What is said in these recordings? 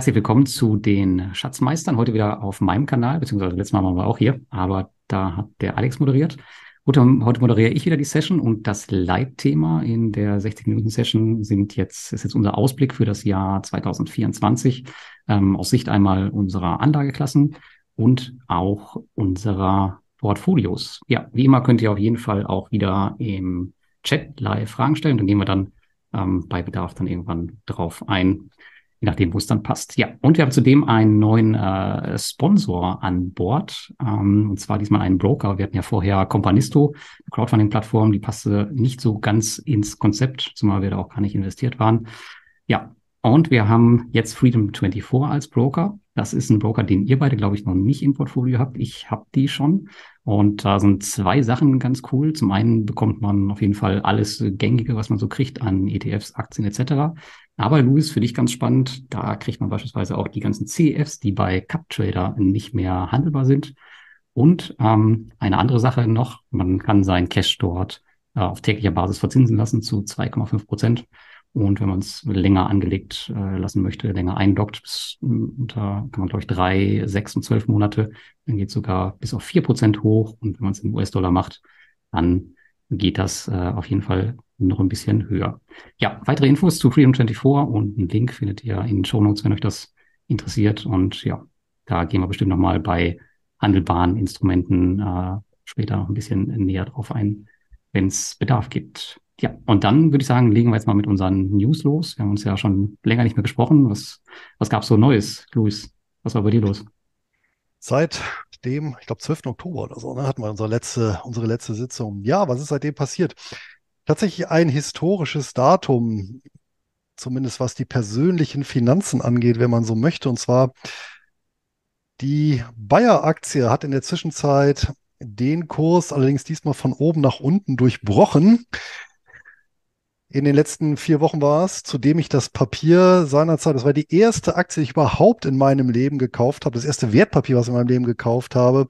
Herzlich willkommen zu den Schatzmeistern. Heute wieder auf meinem Kanal, beziehungsweise letztes Mal waren wir auch hier, aber da hat der Alex moderiert. Heute, heute moderiere ich wieder die Session und das Leitthema in der 60-Minuten-Session sind jetzt, ist jetzt unser Ausblick für das Jahr 2024 ähm, aus Sicht einmal unserer Anlageklassen und auch unserer Portfolios. Ja, wie immer könnt ihr auf jeden Fall auch wieder im Chat live Fragen stellen. Dann gehen wir dann ähm, bei Bedarf dann irgendwann drauf ein je nachdem, wo es dann passt. Ja, und wir haben zudem einen neuen äh, Sponsor an Bord, ähm, und zwar diesmal einen Broker. Wir hatten ja vorher Companisto, eine Crowdfunding-Plattform, die passte nicht so ganz ins Konzept, zumal wir da auch gar nicht investiert waren. Ja, und wir haben jetzt Freedom24 als Broker. Das ist ein Broker, den ihr beide, glaube ich, noch nicht im Portfolio habt. Ich habe die schon. Und da sind zwei Sachen ganz cool. Zum einen bekommt man auf jeden Fall alles Gängige, was man so kriegt an ETFs, Aktien etc. Aber Louis, für dich ganz spannend, da kriegt man beispielsweise auch die ganzen CEFs, die bei CupTrader nicht mehr handelbar sind. Und ähm, eine andere Sache noch, man kann sein Cash dort äh, auf täglicher Basis verzinsen lassen zu 2,5 Prozent. Und wenn man es länger angelegt äh, lassen möchte, länger eindockt, bis, unter, kann man, glaube ich, drei, sechs und zwölf Monate, dann geht sogar bis auf vier Prozent hoch. Und wenn man es in US-Dollar macht, dann geht das äh, auf jeden Fall noch ein bisschen höher. Ja, weitere Infos zu Freedom24 und einen Link findet ihr in den Show Notes, wenn euch das interessiert. Und ja, da gehen wir bestimmt nochmal bei handelbaren Instrumenten äh, später ein bisschen näher drauf ein, wenn es Bedarf gibt. Ja, und dann würde ich sagen, legen wir jetzt mal mit unseren News los. Wir haben uns ja schon länger nicht mehr gesprochen. Was, was gab es so Neues, Luis? Was war bei dir los? Seit dem, ich glaube, 12. Oktober oder so, ne, hatten wir unsere letzte, unsere letzte Sitzung. Ja, was ist seitdem passiert? Tatsächlich ein historisches Datum, zumindest was die persönlichen Finanzen angeht, wenn man so möchte. Und zwar die Bayer-Aktie hat in der Zwischenzeit den Kurs allerdings diesmal von oben nach unten durchbrochen in den letzten vier Wochen war es, zu dem ich das Papier seinerzeit, das war die erste Aktie, die ich überhaupt in meinem Leben gekauft habe, das erste Wertpapier, was ich in meinem Leben gekauft habe.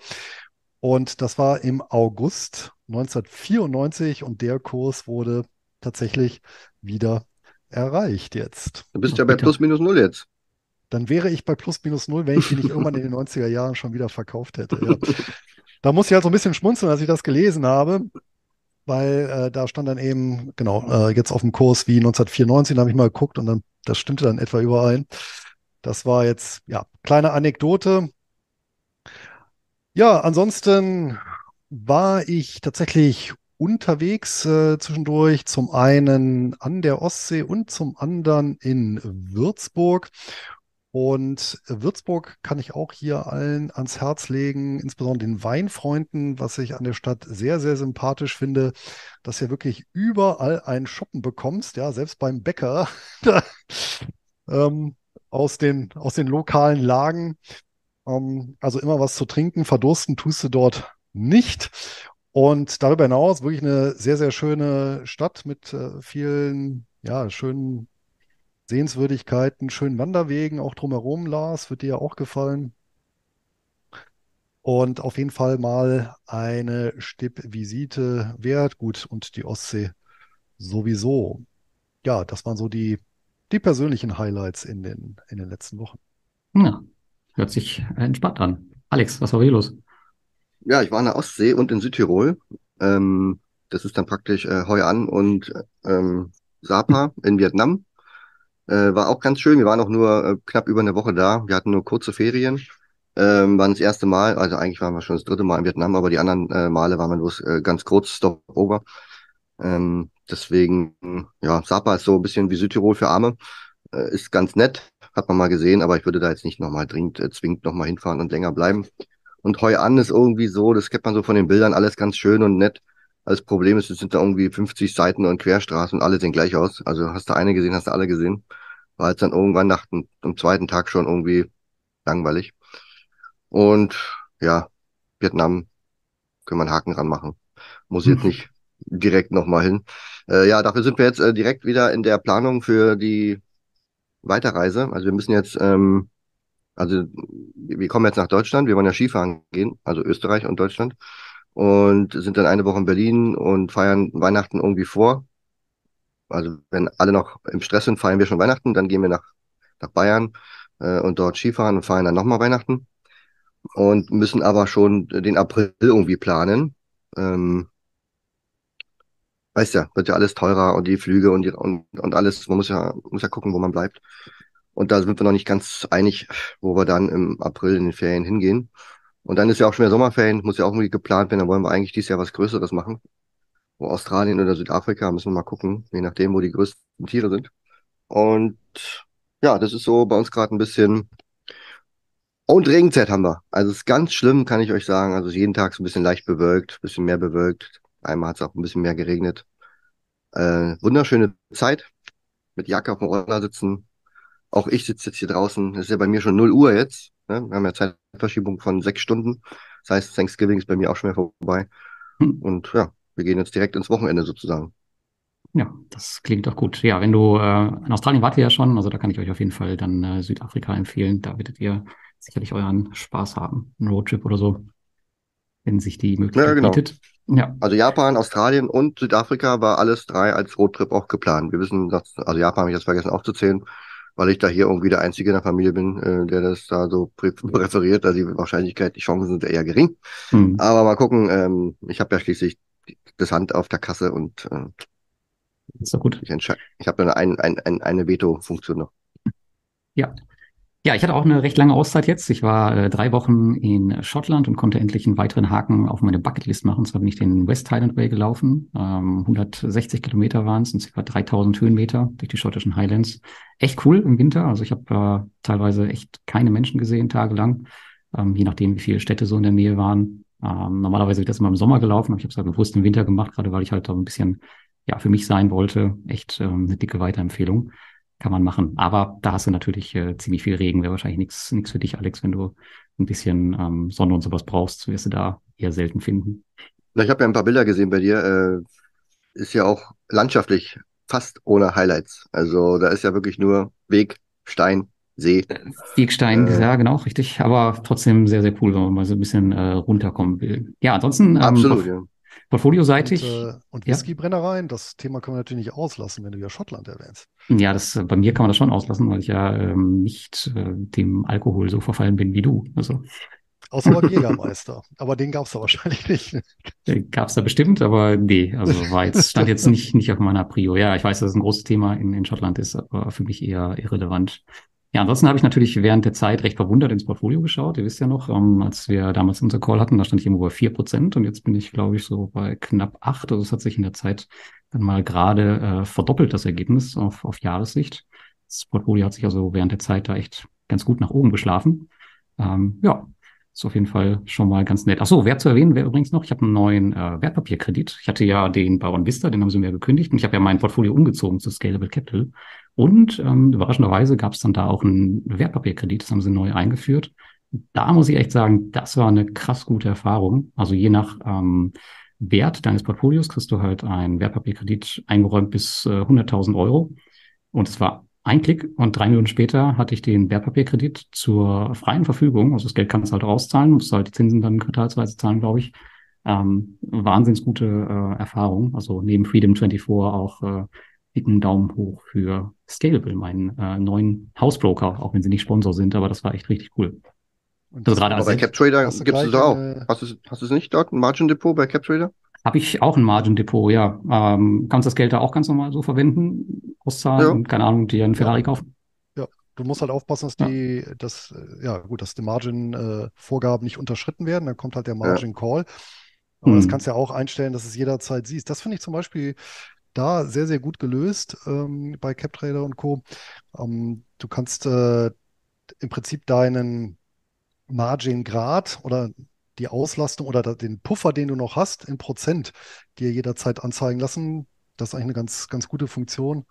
Und das war im August 1994 und der Kurs wurde tatsächlich wieder erreicht jetzt. Du bist ja bei plus minus null jetzt. Dann wäre ich bei plus minus null, wenn ich die nicht irgendwann in den 90er Jahren schon wieder verkauft hätte. Ja. Da muss ich halt so ein bisschen schmunzeln, als ich das gelesen habe weil äh, da stand dann eben, genau, äh, jetzt auf dem Kurs wie 1994, da habe ich mal geguckt und dann, das stimmte dann etwa überein. Das war jetzt, ja, kleine Anekdote. Ja, ansonsten war ich tatsächlich unterwegs äh, zwischendurch, zum einen an der Ostsee und zum anderen in Würzburg. Und Würzburg kann ich auch hier allen ans Herz legen, insbesondere den Weinfreunden, was ich an der Stadt sehr, sehr sympathisch finde, dass ja wirklich überall ein Shoppen bekommst, ja, selbst beim Bäcker, ähm, aus den, aus den lokalen Lagen. Ähm, also immer was zu trinken, verdursten tust du dort nicht. Und darüber hinaus wirklich eine sehr, sehr schöne Stadt mit äh, vielen, ja, schönen Sehenswürdigkeiten, schönen Wanderwegen auch drumherum, Lars, wird dir ja auch gefallen. Und auf jeden Fall mal eine Stippvisite wert. Gut, und die Ostsee sowieso. Ja, das waren so die, die persönlichen Highlights in den, in den letzten Wochen. Ja, hört sich entspannt an. Alex, was war hier los? Ja, ich war in der Ostsee und in Südtirol. Ähm, das ist dann praktisch äh, Hoi An und ähm, Sapa in Vietnam. Äh, war auch ganz schön. Wir waren auch nur äh, knapp über eine Woche da. Wir hatten nur kurze Ferien. Ähm, waren das erste Mal, also eigentlich waren wir schon das dritte Mal in Vietnam, aber die anderen äh, Male waren wir bloß äh, ganz kurz Stopover. Ähm, deswegen, ja, Sapa ist so ein bisschen wie Südtirol für Arme. Äh, ist ganz nett, hat man mal gesehen, aber ich würde da jetzt nicht nochmal dringend, äh, zwingend nochmal hinfahren und länger bleiben. Und Hoi An ist irgendwie so, das kennt man so von den Bildern, alles ganz schön und nett. Das Problem ist, es sind da irgendwie 50 Seiten und Querstraßen und alle sehen gleich aus. Also hast du eine gesehen, hast du alle gesehen. War jetzt dann irgendwann nach dem, dem zweiten Tag schon irgendwie langweilig. Und ja, Vietnam können wir einen Haken ranmachen. Muss jetzt nicht direkt nochmal hin. Äh, ja, dafür sind wir jetzt äh, direkt wieder in der Planung für die Weiterreise. Also wir müssen jetzt, ähm, also wir kommen jetzt nach Deutschland, wir wollen ja Skifahren gehen, also Österreich und Deutschland und sind dann eine Woche in Berlin und feiern Weihnachten irgendwie vor. Also wenn alle noch im Stress sind, feiern wir schon Weihnachten, dann gehen wir nach, nach Bayern äh, und dort Skifahren und feiern dann nochmal Weihnachten und müssen aber schon den April irgendwie planen. Ähm, weißt ja, wird ja alles teurer und die Flüge und, die, und, und alles. Man muss ja, muss ja gucken, wo man bleibt. Und da sind wir noch nicht ganz einig, wo wir dann im April in den Ferien hingehen. Und dann ist ja auch schon wieder Sommerferien, muss ja auch irgendwie geplant werden. Da wollen wir eigentlich dieses Jahr was Größeres machen. Wo Australien oder Südafrika, müssen wir mal gucken, je nachdem, wo die größten Tiere sind. Und ja, das ist so bei uns gerade ein bisschen. Und Regenzeit haben wir. Also es ist ganz schlimm, kann ich euch sagen. Also jeden Tag so ein bisschen leicht bewölkt, bisschen mehr bewölkt. Einmal hat es auch ein bisschen mehr geregnet. Äh, wunderschöne Zeit. Mit Jacke auf dem Roller sitzen. Auch ich sitze jetzt hier draußen. Es ist ja bei mir schon 0 Uhr jetzt. Ne? Wir haben ja Zeitverschiebung von sechs Stunden. Das heißt, Thanksgiving ist bei mir auch schon mehr vorbei. Hm. Und ja, wir gehen jetzt direkt ins Wochenende sozusagen. Ja, das klingt doch gut. Ja, wenn du äh, in Australien wart ihr ja schon, also da kann ich euch auf jeden Fall dann äh, Südafrika empfehlen. Da werdet ihr sicherlich euren Spaß haben. Ein Roadtrip oder so, wenn sich die Möglichkeit ja, genau. bietet. Ja. Also Japan, Australien und Südafrika war alles drei als Roadtrip auch geplant. Wir wissen, dass, also Japan habe ich jetzt vergessen aufzuzählen, weil ich da hier irgendwie der Einzige in der Familie bin, äh, der das da so prä präferiert. Also die Wahrscheinlichkeit, die Chancen sind eher gering. Hm. Aber mal gucken, ähm, ich habe ja schließlich das Hand auf der Kasse und äh, ist doch gut. Ich, ich habe eine, ein, ein, eine Veto-Funktion noch. Ja. Ja, ich hatte auch eine recht lange Auszeit jetzt. Ich war äh, drei Wochen in Schottland und konnte endlich einen weiteren Haken auf meine Bucketlist machen. Und zwar bin ich den West Highland Way gelaufen. Ähm, 160 Kilometer waren es und ca. 3000 Höhenmeter durch die schottischen Highlands. Echt cool im Winter. Also ich habe äh, teilweise echt keine Menschen gesehen, tagelang. Ähm, je nachdem, wie viele Städte so in der Nähe waren. Ähm, normalerweise wird das immer im Sommer gelaufen, aber ich habe es halt bewusst im Winter gemacht, gerade weil ich halt da ein bisschen ja, für mich sein wollte, echt ähm, eine dicke Weiterempfehlung. Kann man machen. Aber da hast du natürlich äh, ziemlich viel Regen. Wäre wahrscheinlich nichts nichts für dich, Alex, wenn du ein bisschen ähm, Sonne und sowas brauchst, wirst du da eher selten finden. Ich habe ja ein paar Bilder gesehen bei dir. Äh, ist ja auch landschaftlich fast ohne Highlights. Also da ist ja wirklich nur Weg, Stein, See. Wegstein, äh, ja, genau, richtig. Aber trotzdem sehr, sehr cool, wenn man mal so ein bisschen äh, runterkommen will. Ja, ansonsten. Ähm, absolut, ja. Portfolioseitig. Und, äh, und Whiskybrennereien, das Thema können wir natürlich nicht auslassen, wenn du ja Schottland erwähnst. Ja, das, bei mir kann man das schon auslassen, weil ich ja ähm, nicht äh, dem Alkohol so verfallen bin wie du. Also. Außer beim Jägermeister. aber den gab es da wahrscheinlich nicht. Den gab es da bestimmt, aber nee, also war jetzt, stand jetzt nicht, nicht auf meiner Prio. Ja, ich weiß, dass es ein großes Thema in, in Schottland ist, aber für mich eher irrelevant. Ja, ansonsten habe ich natürlich während der Zeit recht verwundert ins Portfolio geschaut. Ihr wisst ja noch, ähm, als wir damals unser Call hatten, da stand ich irgendwo bei vier Prozent und jetzt bin ich, glaube ich, so bei knapp acht. Also es hat sich in der Zeit dann mal gerade äh, verdoppelt, das Ergebnis auf, auf Jahressicht. Das Portfolio hat sich also während der Zeit da echt ganz gut nach oben geschlafen. Ähm, ja, ist auf jeden Fall schon mal ganz nett. Ach so, wert zu erwähnen wäre übrigens noch, ich habe einen neuen äh, Wertpapierkredit. Ich hatte ja den bei Vista, den haben sie mir gekündigt und ich habe ja mein Portfolio umgezogen zu Scalable Capital. Und ähm, überraschenderweise gab es dann da auch einen Wertpapierkredit, das haben sie neu eingeführt. Da muss ich echt sagen, das war eine krass gute Erfahrung. Also je nach ähm, Wert deines Portfolios kriegst du halt einen Wertpapierkredit eingeräumt bis äh, 100.000 Euro. Und es war ein Klick und drei Minuten später hatte ich den Wertpapierkredit zur freien Verfügung. Also das Geld kannst du halt rauszahlen, musst halt die Zinsen dann quartalsweise zahlen, glaube ich. Ähm, wahnsinns gute äh, Erfahrung. Also neben Freedom 24 auch äh, dicken Daumen hoch für Scalable, meinen äh, neuen Hausbroker, auch wenn sie nicht Sponsor sind, aber das war echt richtig cool. Und also gerade bei CapTrader gibt es auch. Hast du, hast du es nicht dort, ein Margin Depot bei CapTrader? Habe ich auch ein Margin Depot, ja. Ähm, kannst das Geld da auch ganz normal so verwenden, auszahlen ja. und keine Ahnung, dir einen Ferrari ja. kaufen? Ja, du musst halt aufpassen, dass die, ja. dass, ja gut, dass die Margin-Vorgaben äh, nicht unterschritten werden. Dann kommt halt der Margin Call. Aber hm. das kannst du ja auch einstellen, dass es jederzeit siehst. Das finde ich zum Beispiel da sehr, sehr gut gelöst ähm, bei CapTrader und Co. Ähm, du kannst äh, im Prinzip deinen Margin-Grad oder die Auslastung oder den Puffer, den du noch hast, in Prozent dir jederzeit anzeigen lassen. Das ist eigentlich eine ganz, ganz gute Funktion.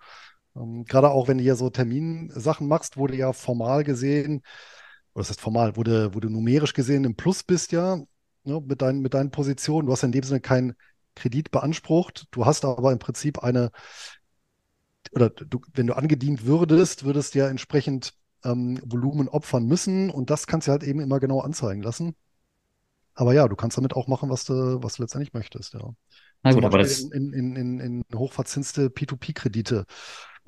Ähm, gerade auch, wenn du hier so Terminsachen machst, du ja formal gesehen, oder das heißt formal, wo du numerisch gesehen im Plus bist, ja, ne, mit, dein, mit deinen Positionen. Du hast in dem Sinne keinen Kredit beansprucht. Du hast aber im Prinzip eine, oder du, wenn du angedient würdest, würdest du ja entsprechend ähm, Volumen opfern müssen und das kannst du halt eben immer genau anzeigen lassen. Aber ja, du kannst damit auch machen, was du, was du letztendlich möchtest, ja. Na gut, aber das in, in, in, in hochverzinste P2P-Kredite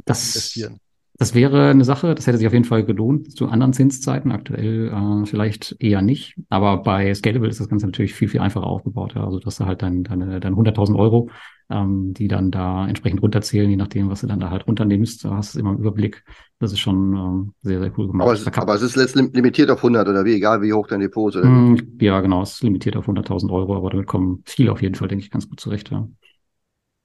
investieren. Das wäre eine Sache, das hätte sich auf jeden Fall gelohnt zu anderen Zinszeiten. Aktuell äh, vielleicht eher nicht. Aber bei Scalable ist das Ganze natürlich viel, viel einfacher aufgebaut. Ja. Also du hast da halt dein, deine, deine 100.000 Euro, ähm, die dann da entsprechend runterzählen, je nachdem, was du dann da halt runternimmst. Da hast du immer einen Überblick. Das ist schon ähm, sehr, sehr cool gemacht. Aber es, aber es ist letztlich limitiert auf 100 oder wie, egal wie hoch dein Depot ist. Mm, ja, genau. Es ist limitiert auf 100.000 Euro, aber damit kommen viele auf jeden Fall, denke ich, ganz gut zurecht. Ja,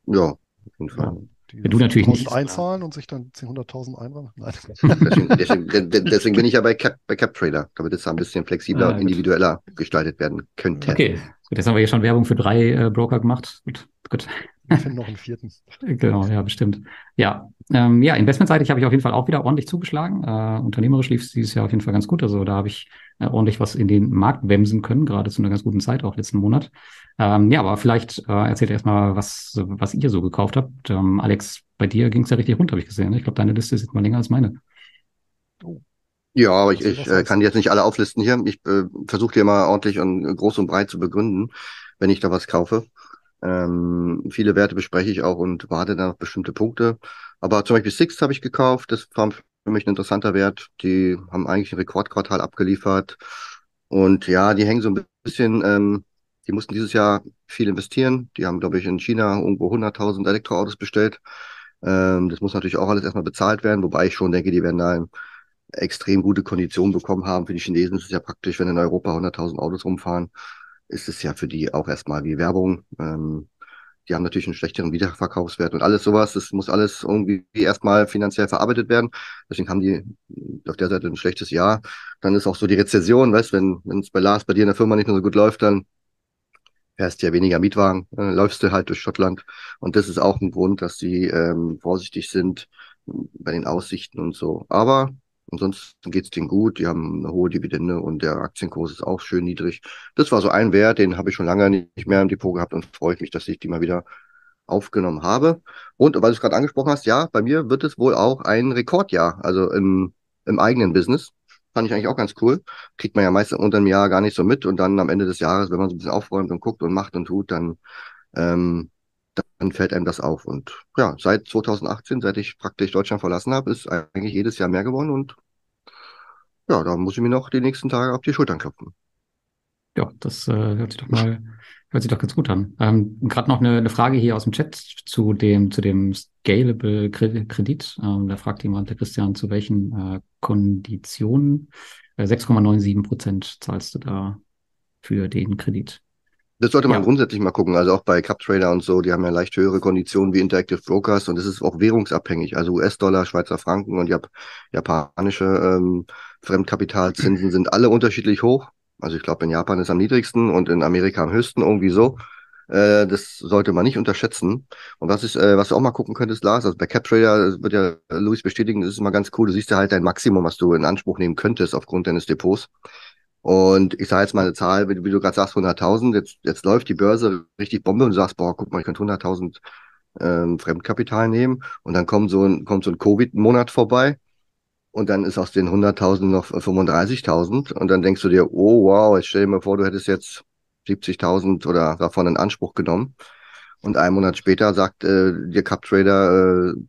ja auf jeden Fall. Ja. Die Ja, du natürlich nicht. einzahlen und sich dann 10.000 einräumen? Nein. Deswegen, deswegen, de- deswegen bin ich ja bei Cap, bei Cap Trader, damit es ein bisschen flexibler Ah, und individueller gestaltet werden könnte. Okay, gut, jetzt haben wir hier schon Werbung für drei äh, Broker gemacht. Gut, gut. Wir finden noch einen vierten. Genau, ja, bestimmt. Ja, ähm, ja, investmentseitig habe ich auf jeden Fall auch wieder ordentlich zugeschlagen. Äh, unternehmerisch lief es dieses Jahr auf jeden Fall ganz gut. Also da habe ich äh, ordentlich was in den Markt wemsen können, gerade zu einer ganz guten Zeit, auch letzten Monat. Ähm, ja, aber vielleicht äh, erzählt erstmal, was, was ihr so gekauft habt. Ähm, Alex, bei dir ging es ja richtig runter, habe ich gesehen. ne? Ich glaube, deine Liste ist jetzt mal länger als meine. Ja, aber ich, Also ich äh, kann die jetzt nicht alle auflisten hier. Ich äh, versuche dir mal ordentlich und groß und breit zu begründen, wenn ich da was kaufe. Ähm, viele Werte bespreche ich auch und warte dann auf bestimmte Punkte. Aber zum Beispiel Sixt habe ich gekauft. Das war für mich ein interessanter Wert. Die haben eigentlich ein Rekordquartal abgeliefert. Und ja, die hängen so ein bisschen, ähm, die mussten dieses Jahr viel investieren. Die haben, glaube ich, in China irgendwo 100.000 Elektroautos bestellt. Ähm, das muss natürlich auch alles erstmal bezahlt werden, wobei ich schon denke, die werden da extrem gute Konditionen bekommen haben. Für die Chinesen ist es ja praktisch, wenn in Europa 100.000 Autos rumfahren, ist es ja für die auch erstmal wie Werbung. Ähm, die haben natürlich einen schlechteren Wiederverkaufswert und alles sowas. Das muss alles irgendwie erstmal finanziell verarbeitet werden. Deswegen haben die auf der Seite ein schlechtes Jahr. Dann ist auch so die Rezession, weißt, wenn es bei Lars bei dir in der Firma nicht mehr so gut läuft, dann fährst du ja weniger Mietwagen, äh, läufst du halt durch Schottland. Und das ist auch ein Grund, dass sie ähm, vorsichtig sind bei den Aussichten und so. Aber ansonsten geht's denen gut. Die haben eine hohe Dividende und der Aktienkurs ist auch schön niedrig. Das war so ein Wert, den habe ich schon lange nicht mehr im Depot gehabt und freue ich mich, dass ich die mal wieder aufgenommen habe. Und weil du es gerade angesprochen hast, ja, bei mir wird es wohl auch ein Rekordjahr, also im, im eigenen Business. Fand ich eigentlich auch ganz cool. Kriegt man ja meistens unter einem Jahr gar nicht so mit und dann am Ende des Jahres, wenn man so ein bisschen aufräumt und guckt und macht und tut, dann, ähm, dann fällt einem das auf. Und ja, seit 2018, seit ich praktisch Deutschland verlassen habe, ist eigentlich jedes Jahr mehr geworden und ja, da muss ich mir noch die nächsten Tage auf die Schultern klopfen. Ja, das äh, hört sich doch mal, hört sich doch ganz gut an. Ähm, Gerade noch eine, eine Frage hier aus dem Chat zu dem, zu dem Scalable Kre- Kredit. Ähm, da fragt jemand, der Christian, zu welchen äh, Konditionen? Äh, 6,97 Prozent zahlst du da für den Kredit. Das sollte man Ja. grundsätzlich mal gucken. Also auch bei CupTrader und so, die haben ja leicht höhere Konditionen wie Interactive Brokers und es ist auch währungsabhängig. Also US-Dollar, Schweizer Franken und Jap japanische ähm, Fremdkapitalzinsen sind alle unterschiedlich hoch. Also ich glaube, in Japan ist am niedrigsten und in Amerika am höchsten, irgendwie so. Äh, das sollte man nicht unterschätzen. Und was ist, äh, was du auch mal gucken könntest, Lars, also bei CapTrader das wird ja äh, Luis bestätigen, das ist immer ganz cool. Du siehst ja halt dein Maximum, was du in Anspruch nehmen könntest aufgrund deines Depots. Und ich sage jetzt mal eine Zahl, wie, wie du gerade sagst, 100.000. Jetzt, jetzt läuft die Börse richtig Bombe und du sagst, boah, guck mal, ich könnte 100.000 ähm, Fremdkapital nehmen. Und dann kommt so ein, kommt so ein Covid-Monat vorbei. Und dann ist aus den 100.000 noch 35.000. Und dann denkst du dir, oh wow, jetzt stell dir mal vor, du hättest jetzt 70.000 oder davon in Anspruch genommen. Und einen Monat später sagt äh, dir CupTrader, äh,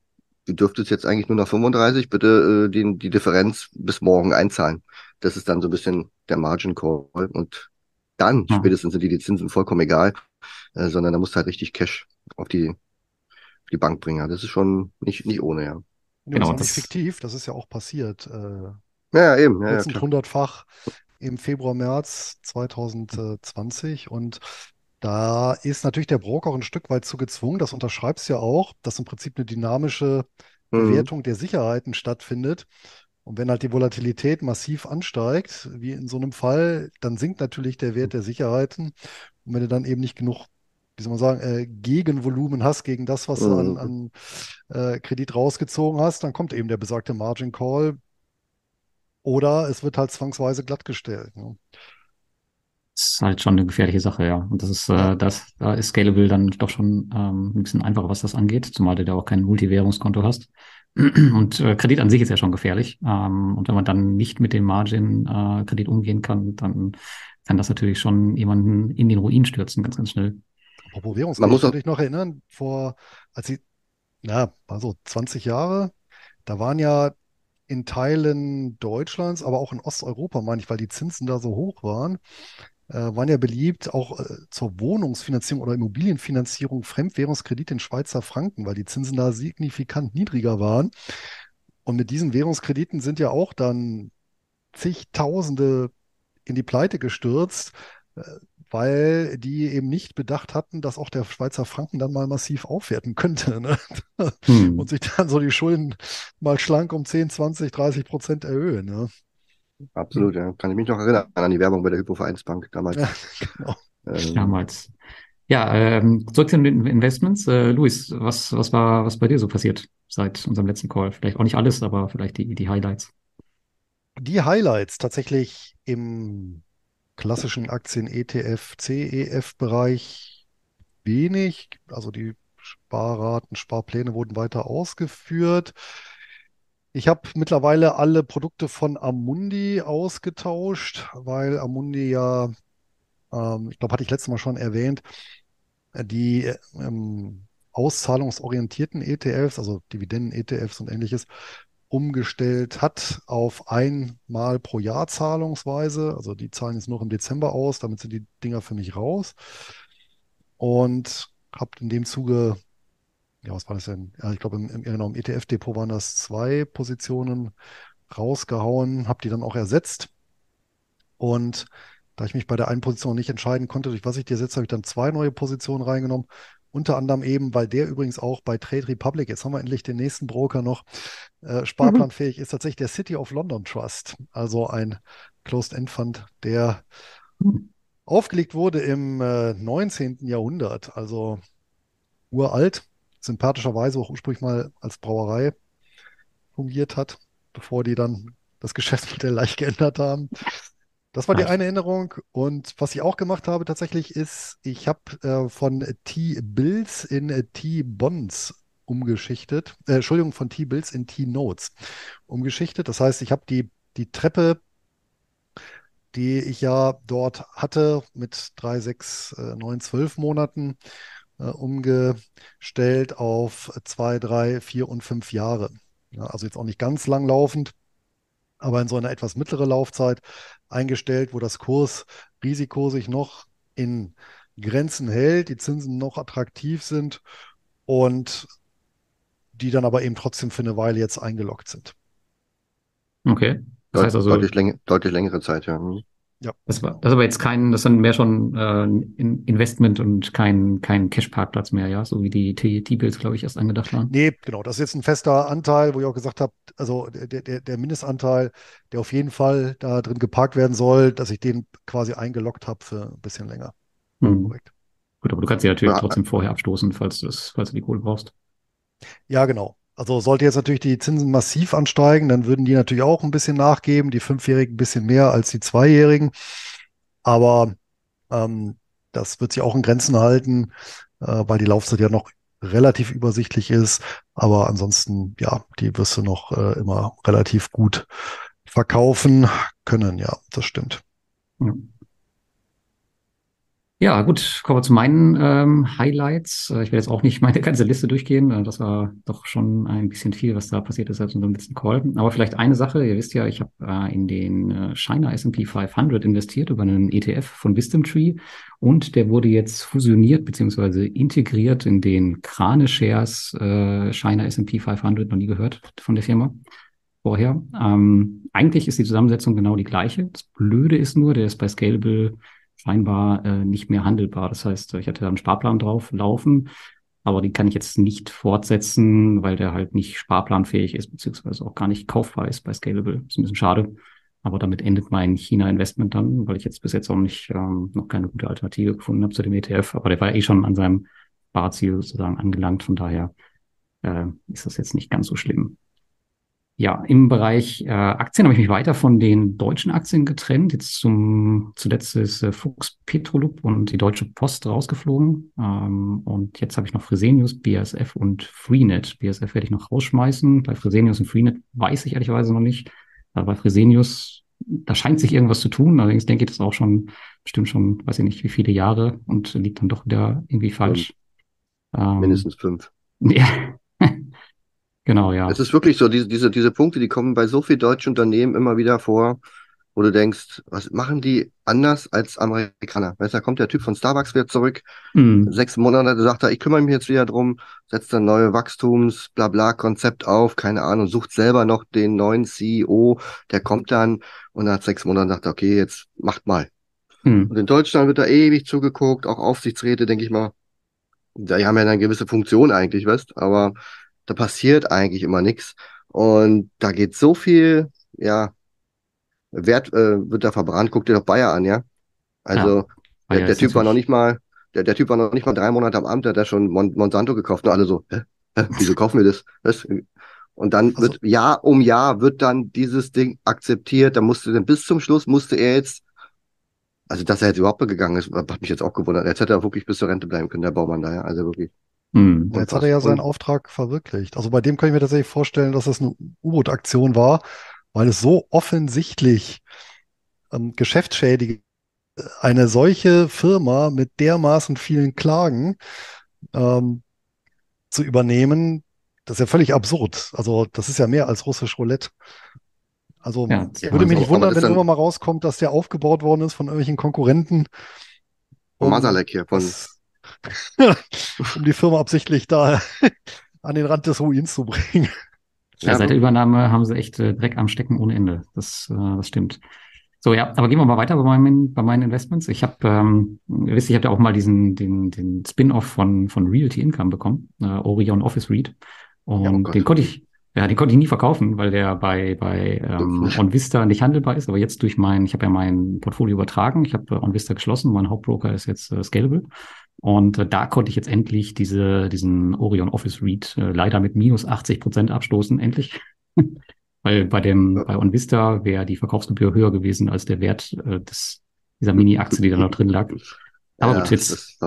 du dürftest jetzt eigentlich nur noch 35, bitte äh, die, die Differenz bis morgen einzahlen. Das ist dann so ein bisschen der Margin Call. Und dann Ja. spätestens sind dir die Zinsen vollkommen egal, äh, sondern da musst du halt richtig Cash auf die, auf die Bank bringen. Das ist schon nicht, nicht ohne, ja. Ja, Genau, das ist fiktiv, das ist ja auch passiert. Äh, Ja, eben. Ja, ja, Dutzend klar. hundertfach im Februar, März 2020. Und da ist natürlich der Broker auch ein Stück weit zu gezwungen, das unterschreibst du ja auch, dass im Prinzip eine dynamische Mhm. Bewertung der Sicherheiten stattfindet. Und wenn halt die Volatilität massiv ansteigt, wie in so einem Fall, dann sinkt natürlich der Wert der Sicherheiten. Und wenn du dann eben nicht genug, wie soll man sagen, äh, Gegenvolumen hast gegen das, was du an, an äh, Kredit rausgezogen hast, dann kommt eben der besagte Margin Call. Oder es wird halt zwangsweise glattgestellt. Ne? Das ist halt schon eine gefährliche Sache, ja. Und das ist, äh, das, da ist Scalable dann doch schon ähm, ein bisschen einfacher, was das angeht, zumal du da auch kein Multivwährungskonto hast. Und äh, Kredit an sich ist ja schon gefährlich. Ähm, und wenn man dann nicht mit dem Margin-Kredit umgehen kann, dann kann das natürlich schon jemanden in den Ruin stürzen, ganz, ganz schnell. Apropos Man Währungskredit, muss ich noch erinnern, vor, als sie, na, also 20 Jahre, da waren ja in Teilen Deutschlands, aber auch in Osteuropa, meine ich, weil die Zinsen da so hoch waren, äh, waren ja beliebt, auch äh, zur Wohnungsfinanzierung oder Immobilienfinanzierung Fremdwährungskredite in Schweizer Franken, weil die Zinsen da signifikant niedriger waren. Und mit diesen Währungskrediten sind ja auch dann zigtausende in die Pleite gestürzt, äh, weil die eben nicht bedacht hatten, dass auch der Schweizer Franken dann mal massiv aufwerten könnte. Ne? Hm. Und sich dann so die Schulden mal schlank um 10, 20, 30 Prozent erhöhen. Ne? Absolut, ja. Kann ich mich noch erinnern an die Werbung bei der Hypovereinsbank damals. Ja, genau. ähm, damals. Ja, ähm, zurück zu den Investments. Äh, Luis, was, was war was bei dir so passiert seit unserem letzten Call? Vielleicht auch nicht alles, aber vielleicht die, die Highlights. Die Highlights tatsächlich im klassischen Aktien-ETF, CEF-Bereich wenig. Also die Sparraten, Sparpläne wurden weiter ausgeführt. Ich habe mittlerweile alle Produkte von Amundi ausgetauscht, weil Amundi ja, ähm, ich glaube, hatte ich letztes Mal schon erwähnt, die ähm, auszahlungsorientierten ETFs, also Dividenden-ETFs und ähnliches, umgestellt hat auf einmal pro Jahr Zahlungsweise. Also die zahlen jetzt nur im Dezember aus, damit sind die Dinger für mich raus. Und habe in dem Zuge, ja, was war das denn? Ja, ich glaube, im, im, genau, im ETF-Depot waren das zwei Positionen rausgehauen, habe die dann auch ersetzt. Und da ich mich bei der einen Position nicht entscheiden konnte, durch was ich die ersetzt habe, ich dann zwei neue Positionen reingenommen unter anderem eben, weil der übrigens auch bei Trade Republic, jetzt haben wir endlich den nächsten Broker noch, äh, sparplanfähig mhm. ist, tatsächlich der City of London Trust. Also ein Closed-End-Fund, der mhm. aufgelegt wurde im äh, 19. Jahrhundert. Also uralt, sympathischerweise auch ursprünglich mal als Brauerei fungiert hat, bevor die dann das Geschäftsmodell leicht geändert haben. Das war die eine Erinnerung. Und was ich auch gemacht habe tatsächlich ist, ich habe äh, von T-Bills in äh, T-Bonds umgeschichtet. Äh, Entschuldigung, von T-Bills in T-Notes umgeschichtet. Das heißt, ich habe die, die Treppe, die ich ja dort hatte mit drei, sechs, äh, neun, zwölf Monaten, umgestellt auf zwei, drei, vier und fünf Jahre. Ja, also jetzt auch nicht ganz langlaufend, aber in so einer etwas mittlere Laufzeit eingestellt, wo das Kursrisiko sich noch in Grenzen hält, die Zinsen noch attraktiv sind und die dann aber eben trotzdem für eine Weile jetzt eingeloggt sind. Okay. Das heißt also deutlich, läng deutlich längere Zeit, ja. Mhm. Ja. Das war, das ist aber jetzt kein, das sind mehr schon äh, Investment und kein, kein Cash-Parkplatz mehr, ja, so wie die T-Bills, glaube ich, erst angedacht waren. Nee, genau. Das ist jetzt ein fester Anteil, wo ich auch gesagt habe, also der, der, der Mindestanteil, der auf jeden Fall da drin geparkt werden soll, dass ich den quasi eingeloggt habe für ein bisschen länger. Hm. Korrekt. Gut, aber du kannst sie natürlich ja. trotzdem vorher abstoßen, falls, das, falls du die Kohle brauchst. Ja, genau. Also sollte jetzt natürlich die Zinsen massiv ansteigen, dann würden die natürlich auch ein bisschen nachgeben, die Fünfjährigen ein bisschen mehr als die Zweijährigen. Aber ähm, das wird sich auch in Grenzen halten, äh, weil die Laufzeit ja noch relativ übersichtlich ist. Aber ansonsten, ja, die wirst du noch äh, immer relativ gut verkaufen können. Ja, das stimmt. Ja. Ja, gut, kommen wir zu meinen ähm, Highlights. Äh, ich werde jetzt auch nicht meine ganze Liste durchgehen. Äh, das war doch schon ein bisschen viel, was da passiert ist seit unserem letzten Call. Aber vielleicht eine Sache. Ihr wisst ja, ich habe äh, in den äh, China S&P 500 investiert über einen ETF von Wisdom Tree und der wurde jetzt fusioniert beziehungsweise integriert in den Krane Shares äh, China S&P 500. Noch nie gehört von der Firma vorher. Ähm, eigentlich ist die Zusammensetzung genau die gleiche. Das Blöde ist nur, der ist bei Scalable scheinbar äh, nicht mehr handelbar. Das heißt, ich hatte da einen Sparplan drauf laufen, aber die kann ich jetzt nicht fortsetzen, weil der halt nicht sparplanfähig ist, beziehungsweise auch gar nicht kaufbar ist bei Scalable. Ist ein bisschen schade. Aber damit endet mein China-Investment dann, weil ich jetzt bis jetzt auch nicht ähm, noch keine gute Alternative gefunden habe zu dem ETF. Aber der war eh schon an seinem Sparziel sozusagen angelangt. Von daher äh, ist das jetzt nicht ganz so schlimm. Ja, im Bereich äh, Aktien habe ich mich weiter von den deutschen Aktien getrennt. Jetzt zum zuletzt ist äh, Fuchs Petrolub und die Deutsche Post rausgeflogen. Ähm, und jetzt habe ich noch Fresenius, BASF und Freenet. BASF werde ich noch rausschmeißen. Bei Fresenius und Freenet weiß ich ehrlicherweise noch nicht. Aber bei Fresenius, da scheint sich irgendwas zu tun. Allerdings denke ich das auch schon, bestimmt schon, weiß ich nicht, wie viele Jahre und liegt dann doch wieder irgendwie falsch. Ähm, Mindestens fünf. Ja. Genau, ja. Es ist wirklich so, diese, diese, diese Punkte, die kommen bei so vielen deutschen Unternehmen immer wieder vor, wo du denkst, was machen die anders als Amerikaner? Weißt du, da kommt der Typ von Starbucks wieder zurück, Hm. sechs Monate sagt er, ich kümmere mich jetzt wieder drum, setzt dann neue Wachstums, bla bla Konzept auf, keine Ahnung, sucht selber noch den neuen CEO, der kommt dann und nach sechs Monaten sagt er, okay, jetzt macht mal. Hm. Und in Deutschland wird da ewig zugeguckt, auch Aufsichtsräte, denke ich mal. Die haben ja eine gewisse Funktion eigentlich, weißt, aber da passiert eigentlich immer nichts. Und da geht so viel, ja, Wert äh, wird da verbrannt. Guck dir doch Bayer an, ja. Also Ja, der, der Typ war noch nicht mal, der, der Typ war noch nicht mal drei Monate am Amt, der hat ja schon Mon Monsanto gekauft und alle so, hä? Hä? Wieso kaufen wir das? Was? Und dann Also- wird Jahr um Jahr wird dann dieses Ding akzeptiert. Da musste dann bis zum Schluss musste er jetzt, also dass er jetzt überhaupt gegangen ist, hat mich jetzt auch gewundert. Jetzt hätte er wirklich bis zur Rente bleiben können, der Baumann da, ja. Also wirklich. Hm. Und jetzt hat er ja seinen Auftrag verwirklicht. Also bei dem kann ich mir tatsächlich vorstellen, dass das eine U-Boot-Aktion war, weil es so offensichtlich ähm, geschäftsschädigend eine solche Firma mit dermaßen vielen Klagen ähm, zu übernehmen, das ist ja völlig absurd. Also das ist ja mehr als russisch Roulette. Also Ja, würde mich nicht so- aber wundern, das wenn dann- irgendwann mal rauskommt, dass der aufgebaut worden ist von irgendwelchen Konkurrenten. Von um Masalek hier, von, das- um die Firma absichtlich da an den Rand des Ruins zu bringen. Ja, seit der Übernahme haben sie echt äh, Dreck am Stecken ohne Ende. Das, äh, das stimmt. So, ja, aber gehen wir mal weiter bei meinen, bei meinen Investments. Ich habe, ähm, ihr wisst, ich habe ja auch mal diesen, den, den Spin-off von, von Realty Income bekommen, äh, Orion Office REIT. Und Ja, oh den konnte ich, ja, den konnte ich nie verkaufen, weil der bei, bei ähm, OnVista nicht handelbar ist. Aber jetzt durch mein, ich habe ja mein Portfolio übertragen, ich habe äh, OnVista geschlossen, mein Hauptbroker ist jetzt äh, Scalable. Und äh, da konnte ich jetzt endlich diese, diesen Orion Office REIT äh, leider mit minus 80 Prozent abstoßen, endlich. Weil bei dem, bei OnVista wäre die Verkaufsgebühr höher gewesen als der Wert äh, des, dieser Mini-Aktie, die da noch drin lag. Aber ja, gut, jetzt-.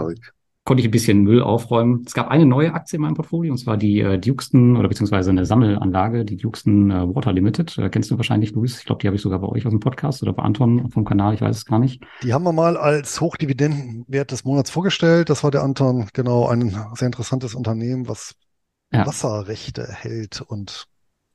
Konnte ich ein bisschen Müll aufräumen. Es gab eine neue Aktie in meinem Portfolio, und zwar die äh, Dukeston oder beziehungsweise eine Sammelanlage, die Dukeston äh, Water Limited. Äh, kennst du wahrscheinlich, Luis? Ich glaube, die habe ich sogar bei euch aus dem Podcast oder bei Anton vom Kanal, ich weiß es gar nicht. Die haben wir mal als Hochdividendenwert des Monats vorgestellt. Das war der Anton, genau, ein sehr interessantes Unternehmen, was Ja. Wasserrechte hält und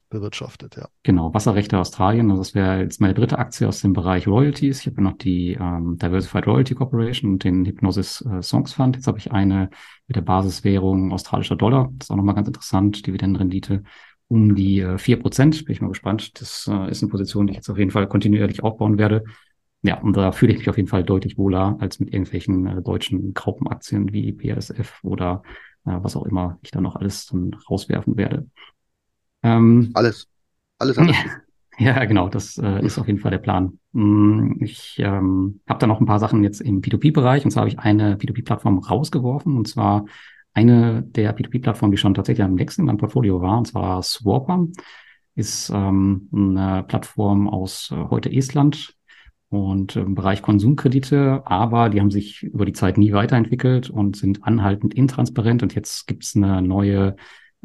bewirtschaftet, ja. Genau, Wasserrechte Australien. Also das wäre jetzt meine dritte Aktie aus dem Bereich Royalties. Ich habe noch die ähm, Diversified Royalty Corporation und den Hypnosis äh, Songs Fund. Jetzt habe ich eine mit der Basiswährung australischer Dollar. Das ist auch nochmal ganz interessant. Dividendenrendite um die äh, 4%. Bin ich mal gespannt. Das äh, ist eine Position, die ich jetzt auf jeden Fall kontinuierlich aufbauen werde. Ja, und da fühle ich mich auf jeden Fall deutlich wohler als mit irgendwelchen äh, deutschen Graupenaktien wie BASF oder äh, was auch immer ich da noch alles dann rauswerfen werde. Ähm, Alles. Alles alles. ja, genau, das äh, ist auf jeden Fall der Plan. Mm, Ich ähm, habe da noch ein paar Sachen jetzt im P2P-Bereich und zwar habe ich eine P2P-Plattform rausgeworfen. Und zwar eine der P2P-Plattformen, die schon tatsächlich am nächsten in meinem Portfolio war, und zwar Swapper, ist ähm, eine Plattform aus äh, heute Estland. Und im Bereich Konsumkredite, aber die haben sich über die Zeit nie weiterentwickelt und sind anhaltend intransparent. Und jetzt gibt es eine neue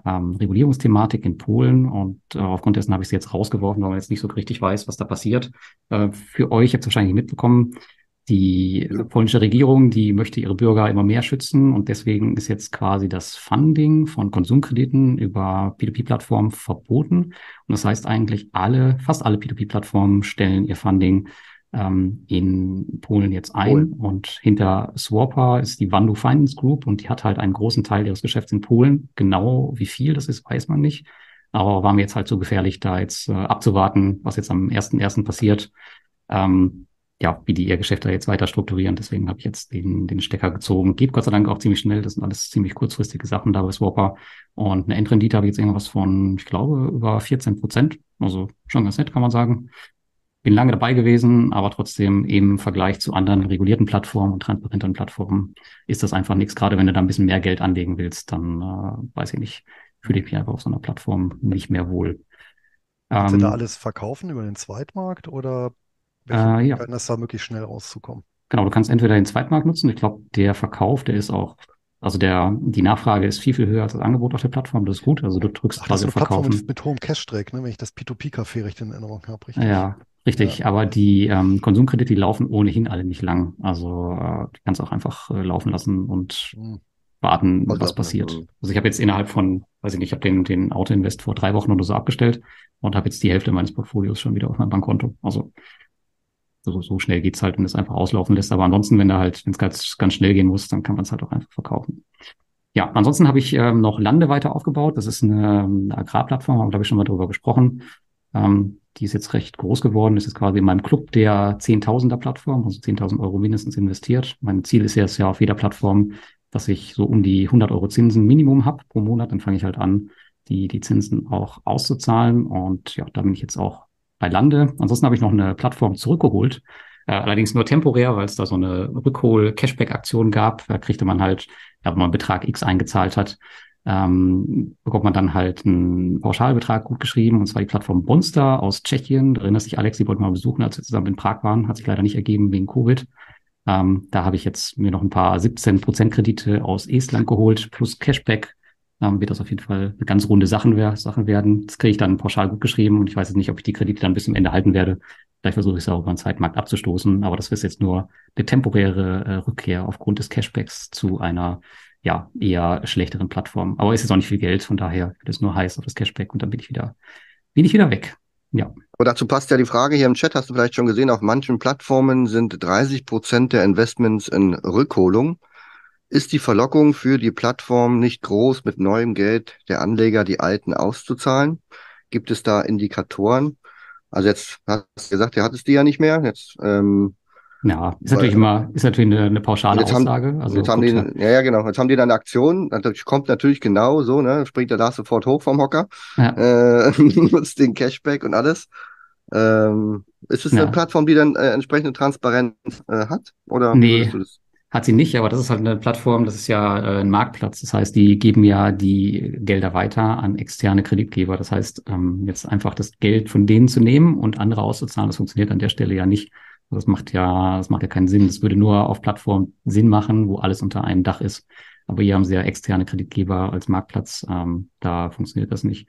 ähm, Regulierungsthematik in Polen und äh, aufgrund dessen habe ich sie jetzt rausgeworfen, weil man jetzt nicht so richtig weiß, was da passiert. Äh, für euch, ihr habt es wahrscheinlich mitbekommen, die polnische Regierung, die möchte ihre Bürger immer mehr schützen und deswegen ist jetzt quasi das Funding von Konsumkrediten über P2P-Plattformen verboten. Und das heißt eigentlich alle, fast alle P2P-Plattformen stellen ihr Funding ähm, in Polen jetzt ein Polen. und hinter Swapper ist die Wandu Finance Group und die hat halt einen großen Teil ihres Geschäfts in Polen. Genau wie viel das ist, weiß man nicht. Aber war mir jetzt halt so gefährlich, da jetzt äh, abzuwarten, was jetzt am 1.1. passiert. Ähm, ja, wie die ihr Geschäft da jetzt weiter strukturieren. Deswegen habe ich jetzt den, den Stecker gezogen. Geht Gott sei Dank auch ziemlich schnell. Das sind alles ziemlich kurzfristige Sachen da bei Swapper. Und eine Endrendite habe ich jetzt irgendwas von, ich glaube, über 14 Prozent. Also schon ganz nett, kann man sagen. Bin lange dabei gewesen, aber trotzdem eben im Vergleich zu anderen regulierten Plattformen und transparenten Plattformen ist das einfach nichts. Gerade wenn du da ein bisschen mehr Geld anlegen willst, dann äh, weiß ich nicht, fühle ich mich einfach auf so einer Plattform nicht mehr wohl. Kannst du da Ähm, alles verkaufen über den Zweitmarkt oder Äh, ja. Hast du da möglichst schnell rauszukommen? Genau, du kannst entweder den Zweitmarkt nutzen. Ich glaube, der Verkauf, der ist auch, also der, die Nachfrage ist viel, viel höher als das Angebot auf der Plattform. Das ist gut. Also du drückst Ach, das quasi ist auf eine Plattform Verkaufen. mit, mit hohem Cash-Track, ne, wenn ich das P2P-Café richtig in Erinnerung habe, richtig? Ja, richtig. Aber die ähm, Konsumkredite, die laufen ohnehin alle nicht lang. Also äh, die kannst du auch einfach äh, laufen lassen und Hm. warten, was passiert. Mhm. Also ich habe jetzt innerhalb von, weiß ich nicht, ich habe den, den Autoinvest vor drei Wochen oder so abgestellt und habe jetzt die Hälfte meines Portfolios schon wieder auf meinem Bankkonto. Also so, so schnell geht's halt, wenn es einfach auslaufen lässt. Aber ansonsten, wenn da halt, wenn es ganz, ganz schnell gehen muss, dann kann man es halt auch einfach verkaufen. Ja, ansonsten habe ich ähm, noch Lande weiter aufgebaut. Das ist eine, eine Agrarplattform, haben glaube ich, schon mal drüber gesprochen. Ähm, die ist jetzt recht groß geworden. Ist quasi in meinem Club der Zehntausender Plattform, also 10.000 Euro mindestens investiert. Mein Ziel ist jetzt ja auf jeder Plattform, dass ich so um die 100 Euro Zinsen Minimum habe pro Monat. Dann fange ich halt an, die, die Zinsen auch auszuzahlen. Und ja, da bin ich jetzt auch bei Lande. Ansonsten habe ich noch eine Plattform zurückgeholt. Äh, allerdings nur temporär, weil es da so eine Rückhol-Cashback-Aktion gab. Da kriegte man halt, ja, wenn man Betrag X eingezahlt hat, ähm, bekommt man dann halt einen Pauschalbetrag gut geschrieben, und zwar die Plattform Monster aus Tschechien. Da erinnert sich Alex, die wollten mal besuchen, als wir zusammen in Prag waren, hat sich leider nicht ergeben wegen Covid. Ähm, da habe ich jetzt mir noch ein paar 17 Prozent Kredite aus Estland geholt, plus Cashback. Ähm, wird das auf jeden Fall eine ganz runde Sachen, Sachen werden. Das kriege ich dann pauschal gut geschrieben und ich weiß jetzt nicht, ob ich die Kredite dann bis zum Ende halten werde. Vielleicht versuche ich es auch über den Zeitmarkt abzustoßen, aber das ist jetzt nur eine temporäre äh, Rückkehr aufgrund des Cashbacks zu einer ja, eher schlechteren Plattform. Aber es ist auch nicht viel Geld, von daher wird es nur heiß auf das Cashback und dann bin ich wieder, bin ich wieder weg. Ja. Aber dazu passt ja die Frage hier im Chat, hast du vielleicht schon gesehen, auf manchen Plattformen sind 30 Prozent der Investments in Rückholung. Ist die Verlockung für die Plattform nicht groß, mit neuem Geld der Anleger die alten auszuzahlen? Gibt es da Indikatoren? Also jetzt hast du gesagt, ihr hattest die ja nicht mehr. Jetzt ähm, ja, ist natürlich immer, ist natürlich eine, eine pauschale jetzt Aussage. Haben, also jetzt haben die, ja, ja, genau. Jetzt haben die dann eine Aktion. Natürlich kommt natürlich genau so, ne? Springt der da sofort hoch vom Hocker. Ja. Äh, nutzt den Cashback und alles. Ähm, ist es ja. eine Plattform, die dann äh, entsprechende Transparenz äh, hat? Oder nee, hat sie nicht, aber das ist halt eine Plattform, das ist ja äh, ein Marktplatz. Das heißt, die geben ja die Gelder weiter an externe Kreditgeber. Das heißt, ähm, jetzt einfach das Geld von denen zu nehmen und andere auszuzahlen, das funktioniert an der Stelle ja nicht. Das macht ja, das macht ja keinen Sinn. Das würde nur auf Plattformen Sinn machen, wo alles unter einem Dach ist. Aber hier haben sie ja externe Kreditgeber als Marktplatz. Ähm, da funktioniert das nicht.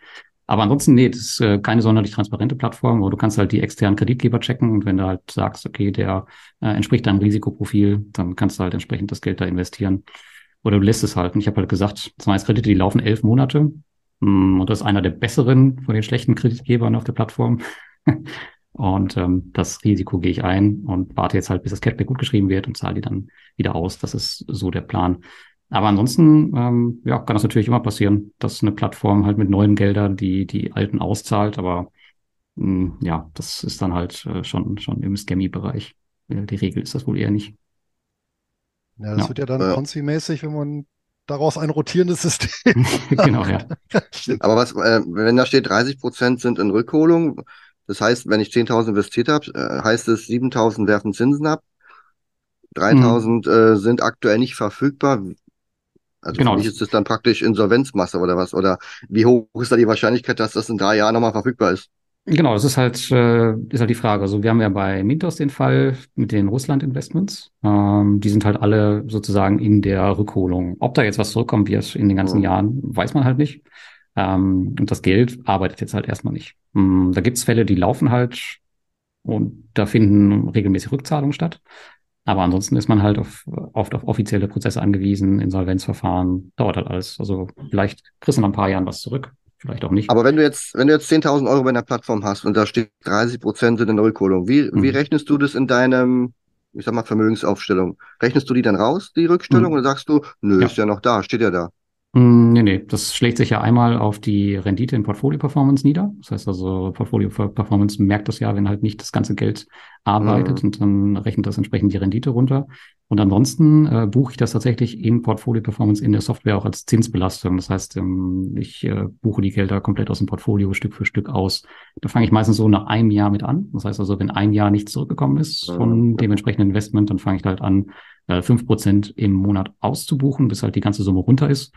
Aber ansonsten, nee, das ist äh, keine sonderlich transparente Plattform, aber du kannst halt die externen Kreditgeber checken und wenn du halt sagst, okay, der äh, entspricht deinem Risikoprofil, dann kannst du halt entsprechend das Geld da investieren. Oder du lässt es halt. Und ich habe halt gesagt, das heißt Kredite, die laufen elf Monate. Mm, und das ist einer der besseren von den schlechten Kreditgebern auf der Plattform. Und ähm, das Risiko gehe ich ein und warte jetzt halt, bis das Cashback gut geschrieben wird und zahle die dann wieder aus. Das ist so der Plan. Aber ansonsten ähm, ja, kann das natürlich immer passieren, dass eine Plattform halt mit neuen Geldern die, die alten auszahlt. Aber mh, hm, ja, das ist dann halt äh, schon, schon im Scammy-Bereich. Die Regel ist das wohl eher nicht. Ja, das ja. wird ja dann Ponzi-mäßig, wenn man daraus ein rotierendes System. genau, ja. Aber was, äh, wenn da steht, 30 Prozent sind in Rückholung, das heißt, wenn ich 10.000 investiert habe, äh, heißt es 7.000 werfen Zinsen ab, 3.000 mhm. äh, sind aktuell nicht verfügbar. Also genau. für mich ist das dann praktisch Insolvenzmasse oder was? Oder wie hoch ist da die Wahrscheinlichkeit, dass das in drei Jahren nochmal verfügbar ist? Genau, das ist halt, äh, ist halt die Frage. Also wir haben ja bei Mintos den Fall mit den Russland-Investments. Ähm, die sind halt alle sozusagen in der Rückholung. Ob da jetzt was zurückkommen wird in den ganzen mhm. Jahren, weiß man halt nicht. Ähm, und das Geld arbeitet jetzt halt erstmal nicht. Ähm, da gibt's Fälle, die laufen halt und da finden regelmäßig Rückzahlungen statt. Aber ansonsten ist man halt auf, oft auf offizielle Prozesse angewiesen, Insolvenzverfahren, dauert halt alles. Also vielleicht kriegst du nach ein paar Jahren was zurück, vielleicht auch nicht. Aber wenn du jetzt, wenn du jetzt 10.000 Euro bei einer Plattform hast und da steht 30 Prozent in der Rückholung, wie, mhm. wie rechnest du das in deinem, ich sag mal, Vermögensaufstellung? Rechnest du die dann raus, die Rückstellung, mhm. oder sagst du, nö, ja. ist ja noch da, steht ja da? Mm, nee, nee, das schlägt sich ja einmal auf die Rendite in Portfolio Performance nieder. Das heißt also, Portfolio Performance merkt das ja, wenn halt nicht das ganze Geld arbeitet mhm. und dann rechnet das entsprechend die Rendite runter. Und ansonsten äh, buche ich das tatsächlich in Portfolio Performance in der Software auch als Zinsbelastung. Das heißt, ähm, ich äh, buche die Gelder komplett aus dem Portfolio Stück für Stück aus. Da fange ich meistens so nach einem Jahr mit an. Das heißt also, wenn ein Jahr nichts zurückgekommen ist mhm. von dem entsprechenden Investment, dann fange ich halt an, äh, fünf Prozent im Monat auszubuchen, bis halt die ganze Summe runter ist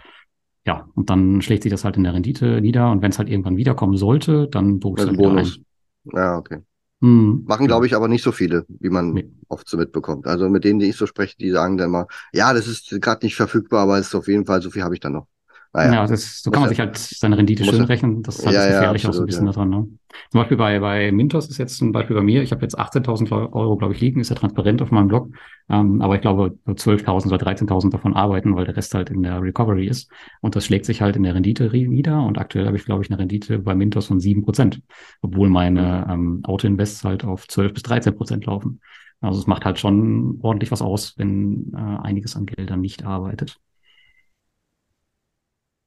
ja, und dann schlägt sich das halt in der Rendite nieder und wenn es halt irgendwann wiederkommen sollte, dann buchst du halt Bonus. Ein. Ja, okay. Hm. Machen, glaube ich, aber nicht so viele, wie man nee. oft so mitbekommt. Also mit denen, die ich so spreche, die sagen dann immer, ja, das ist gerade nicht verfügbar, aber es ist auf jeden Fall, so viel habe ich dann noch. Naja. Ja, das, so kann man sich halt seine Rendite schön rechnen. Das ist halt Ja, das ja, Gefährliche auch so ein absolut, bisschen ja. daran. Ne? Zum Beispiel bei, bei Mintos ist jetzt zum Beispiel bei mir, ich habe jetzt 18.000 Euro, glaube ich, liegen, ist ja transparent auf meinem Blog. Ähm, aber ich glaube, nur 12.000 oder 13.000 davon arbeiten, weil der Rest halt in der Recovery ist. Und das schlägt sich halt in der Rendite nieder. Und aktuell habe ich, glaube ich, eine Rendite bei Mintos von 7%, obwohl meine ähm, Auto-Invests halt auf 12 bis 13% laufen. Also es macht halt schon ordentlich was aus, wenn äh, einiges an Geldern nicht arbeitet.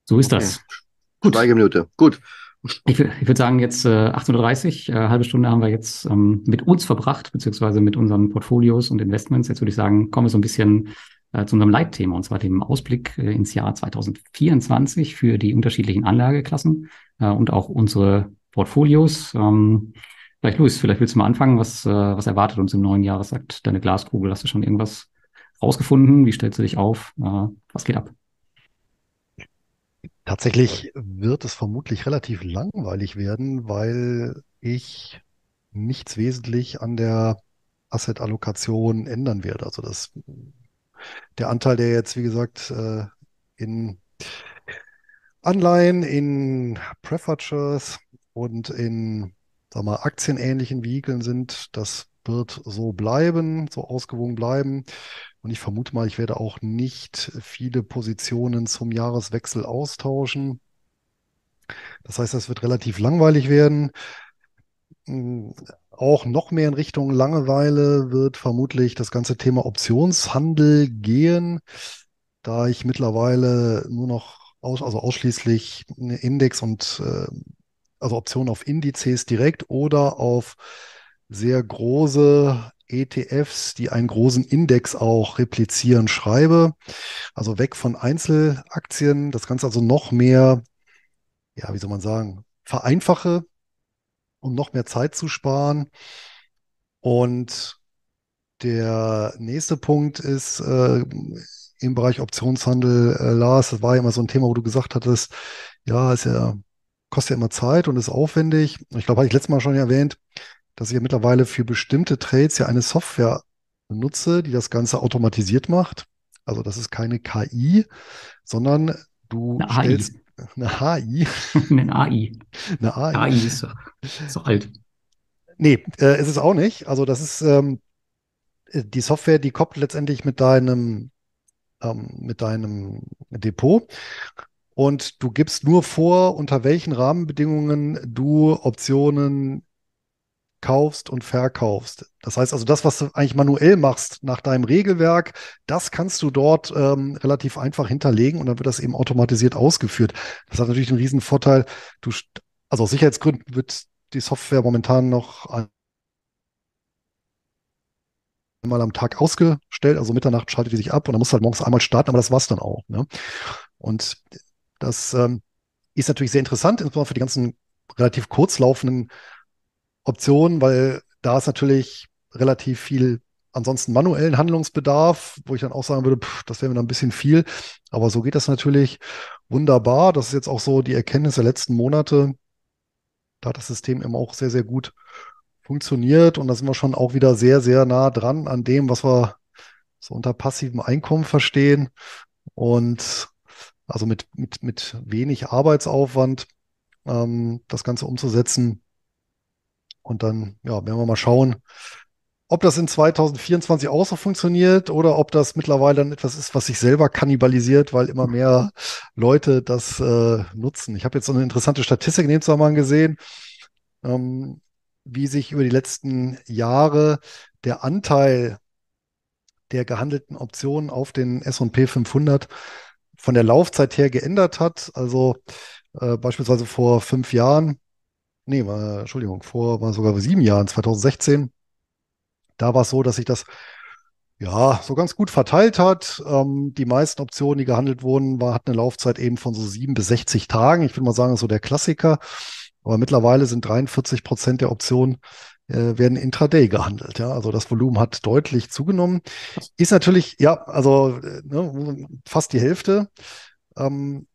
So ist Okay. das. Gut. Schweigeminute. Gut. Ich, ich würde sagen, jetzt äh, 8.30 Uhr, äh, halbe Stunde haben wir jetzt ähm, mit uns verbracht, beziehungsweise mit unseren Portfolios und Investments. Jetzt würde ich sagen, kommen wir so ein bisschen äh, zu unserem Leitthema, und zwar dem Ausblick äh, ins Jahr 2024 für die unterschiedlichen Anlageklassen äh, und auch unsere Portfolios. Ähm, vielleicht, Luis, vielleicht willst du mal anfangen. Was, äh, was erwartet uns im neuen Jahr? Was sagt deine Glaskugel? Hast du schon irgendwas rausgefunden? Wie stellst du dich auf? Äh, was geht ab? Tatsächlich wird es vermutlich relativ langweilig werden, weil ich nichts wesentlich an der Asset-Allokation ändern werde. Also das, der Anteil, der jetzt, wie gesagt, äh, in Anleihen, in Shares und in, sag mal, aktienähnlichen Vehikeln sind, das wird so bleiben, so ausgewogen bleiben. Und ich vermute mal, ich werde auch nicht viele Positionen zum Jahreswechsel austauschen. Das heißt, es wird relativ langweilig werden. Mm, Auch noch mehr in Richtung Langeweile wird vermutlich das ganze Thema Optionshandel gehen, da ich mittlerweile nur noch aus, also ausschließlich Index und äh, also Optionen auf Indizes direkt oder auf sehr große ETFs, die einen großen Index auch replizieren, schreibe. Also weg von Einzelaktien, das Ganze also noch mehr, ja, wie soll man sagen, vereinfache, um noch mehr Zeit zu sparen. Und der nächste Punkt ist äh, im Bereich Optionshandel, äh, Lars, das war ja immer so ein Thema, wo du gesagt hattest, ja, ist ja, kostet ja immer Zeit und ist aufwendig. Ich glaube, hatte ich letztes Mal schon erwähnt, dass ich ja mittlerweile für bestimmte Trades ja eine Software benutze, die das Ganze automatisiert macht. Also das ist keine KI, sondern du Eine AI. stellst eine HI, Eine AI. eine AI. AI ist so, so alt. Nee, äh, ist es auch nicht. Also das ist ähm, äh, die Software, die koppelt letztendlich mit deinem, ähm, mit deinem Depot und du gibst nur vor, unter welchen Rahmenbedingungen du Optionen kaufst und verkaufst. Das heißt also, das, was du eigentlich manuell machst nach deinem Regelwerk, das kannst du dort ähm, relativ einfach hinterlegen und dann wird das eben automatisiert ausgeführt. Das hat natürlich einen riesen Vorteil. Du, also aus Sicherheitsgründen wird die Software momentan noch einmal am Tag ausgestellt, also Mitternacht schaltet die sich ab und dann musst du halt morgens einmal starten, aber das war's dann auch. Ne? Und das ähm, ist natürlich sehr interessant, insbesondere für die ganzen relativ kurzlaufenden Optionen, weil da ist natürlich relativ viel ansonsten manuellen Handlungsbedarf, wo ich dann auch sagen würde, pff, das wäre mir dann ein bisschen viel. Aber so geht das natürlich wunderbar. Das ist jetzt auch so die Erkenntnis der letzten Monate. Da hat das System eben auch sehr, sehr gut funktioniert und da sind wir schon auch wieder sehr, sehr nah dran an dem, was wir so unter passivem Einkommen verstehen. Und also mit, mit, mit wenig Arbeitsaufwand ähm, das Ganze umzusetzen. Und dann, ja, werden wir mal schauen, ob das in 2024 auch so funktioniert oder ob das mittlerweile dann etwas ist, was sich selber kannibalisiert, weil immer mehr Leute das äh, nutzen. Ich habe jetzt so eine interessante Statistik in dem Zusammenhang gesehen, ähm, wie sich über die letzten Jahre der Anteil der gehandelten Optionen auf den S&P 500 von der Laufzeit her geändert hat. Also äh, beispielsweise vor fünf Jahren, nee, äh, Entschuldigung, vor war sogar sieben Jahren, 2016, da war es so, dass sich das ja so ganz gut verteilt hat. Ähm, die meisten Optionen, die gehandelt wurden, war, hatten eine Laufzeit eben von so sieben bis 60 Tagen. Ich würde mal sagen, das ist so der Klassiker. Aber mittlerweile sind 43 Prozent der Optionen äh, werden intraday gehandelt. Ja, also das Volumen hat deutlich zugenommen. Ist natürlich, ja, also äh, ne, fast die Hälfte. Ähm,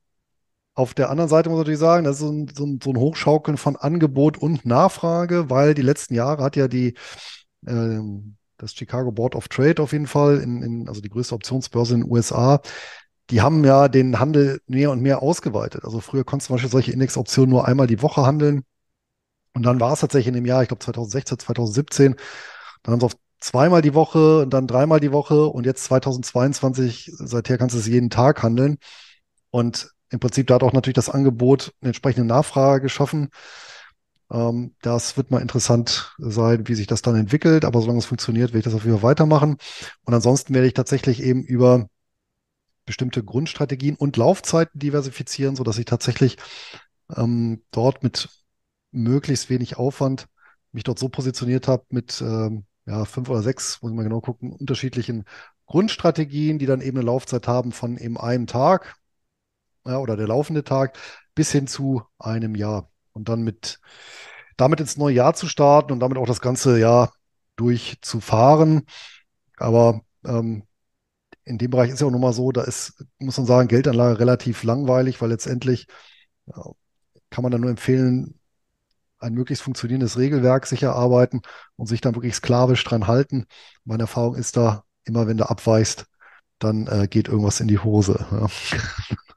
auf der anderen Seite muss ich natürlich sagen, das ist so ein, so ein, so ein Hochschaukeln von Angebot und Nachfrage, weil die letzten Jahre hat ja die ähm, das Chicago Board of Trade auf jeden Fall, in, in, also die größte Optionsbörse in den USA, die haben ja den Handel mehr und mehr ausgeweitet. Also früher konntest du zum Beispiel solche Indexoptionen nur einmal die Woche handeln. Und dann war es tatsächlich in dem Jahr, ich glaube 2016, 2017, dann haben sie auf zweimal die Woche und dann dreimal die Woche und jetzt 2022, seither kannst du es jeden Tag handeln. Und im Prinzip da hat auch natürlich das Angebot eine entsprechende Nachfrage geschaffen. Ähm, das wird mal interessant sein, wie sich das dann entwickelt. Aber solange es funktioniert, werde ich das auf jeden Fall weitermachen. Und ansonsten werde ich tatsächlich eben über bestimmte Grundstrategien und Laufzeiten diversifizieren, so dass ich tatsächlich ähm, dort mit möglichst wenig Aufwand mich dort so positioniert habe mit ähm, ja, fünf oder sechs, muss mal genau gucken, unterschiedlichen Grundstrategien, die dann eben eine Laufzeit haben von eben einem Tag ja, oder der laufende Tag bis hin zu einem Jahr. Und dann mit damit ins neue Jahr zu starten und damit auch das ganze Jahr durchzufahren. Aber ähm, in dem Bereich ist ja auch nochmal so, da ist, muss man sagen, Geldanlage relativ langweilig, weil letztendlich ja, kann man dann nur empfehlen, ein möglichst funktionierendes Regelwerk sich erarbeiten und sich dann wirklich sklavisch dran halten. Meine Erfahrung ist da, immer wenn du abweichst, dann äh, geht irgendwas in die Hose. Ja.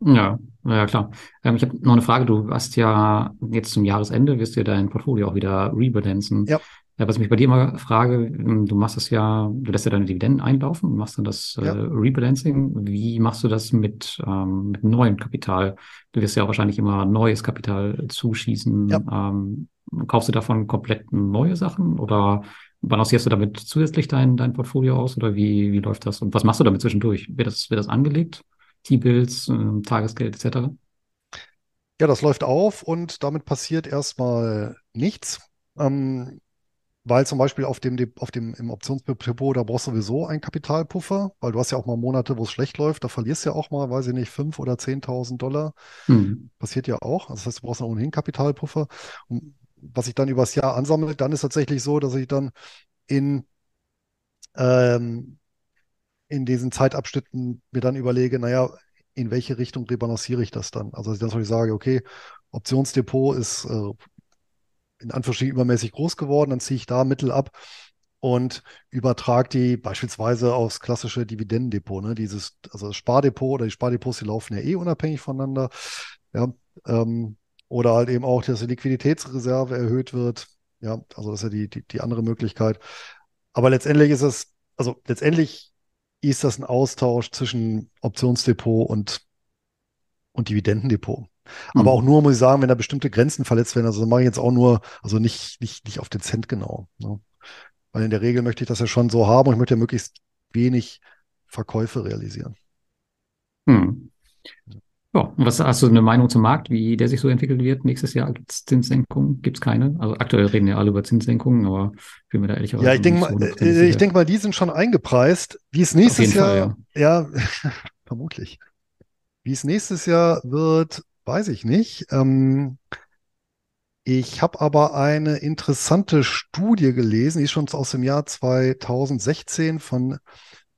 Ja, ja klar. Ähm, ich habe noch eine Frage. Du hast ja jetzt zum Jahresende, wirst du ja dein Portfolio auch wieder rebalancen. Ja. Ja, was ich mich bei dir immer frage, ähm, du machst das ja, du lässt ja deine Dividenden einlaufen, machst dann das äh, Ja. Rebalancing. Wie machst du das mit, ähm, mit neuem Kapital? Du wirst ja auch wahrscheinlich immer neues Kapital zuschießen. Ja. Ähm, kaufst du davon komplett neue Sachen oder balancierst du damit zusätzlich dein, dein Portfolio aus oder wie, wie läuft das? Und was machst du damit zwischendurch? Wird das, wird das angelegt? T-Bills, ähm, Tagesgeld etc.? Ja, das läuft auf und damit passiert erstmal nichts. Ähm, weil zum Beispiel auf dem, De- auf dem, im Optionsdepot, da brauchst du sowieso einen Kapitalpuffer, weil du hast ja auch mal Monate, wo es schlecht läuft, da verlierst du ja auch mal, weiß ich nicht, 5.000 oder 10.000 Dollar. Hm. Passiert ja auch. Also das heißt, du brauchst ohnehin Kapitalpuffer. Und was sich dann übers Jahr ansammelt, dann ist tatsächlich so, dass ich dann in, ähm, in diesen Zeitabschnitten mir dann überlege, naja, in welche Richtung rebalanciere ich das dann? Also, dass ich sage, okay, Optionsdepot ist äh, in Anführungsstrichen übermäßig groß geworden, dann ziehe ich da Mittel ab und übertrage die beispielsweise aufs klassische Dividendendepot. Ne? Dieses, also das Spardepot oder die Spardepots, die laufen ja eh unabhängig voneinander. Ja, ähm, oder halt eben auch, dass die Liquiditätsreserve erhöht wird. Ja, also das ist ja die, die, die andere Möglichkeit. Aber letztendlich ist es, also letztendlich ist das ein Austausch zwischen Optionsdepot und, und Dividendendepot. Aber auch Hm. nur, muss ich sagen, wenn da bestimmte Grenzen verletzt werden. Also das mache ich jetzt auch nur, also nicht, nicht, nicht auf den Cent genau. Ne? Weil in der Regel möchte ich das ja schon so haben und ich möchte ja möglichst wenig Verkäufe realisieren. Hm. Ja, und was hast du eine Meinung zum Markt, wie der sich so entwickelt wird? Nächstes Jahr gibt es Zinssenkungen? Gibt es keine? Also aktuell reden ja alle über Zinssenkungen, aber ich bin mir da ehrlicherweise Ja, ich denke mal, so hundertprozentig äh, ich denke mal, die sind schon eingepreist. Wie es nächstes jeden Fall, Jahr, ja. ja, vermutlich. Wie es nächstes Jahr wird, weiß ich nicht. Ähm, ich habe aber eine interessante Studie gelesen, die ist schon aus dem Jahr 2016 von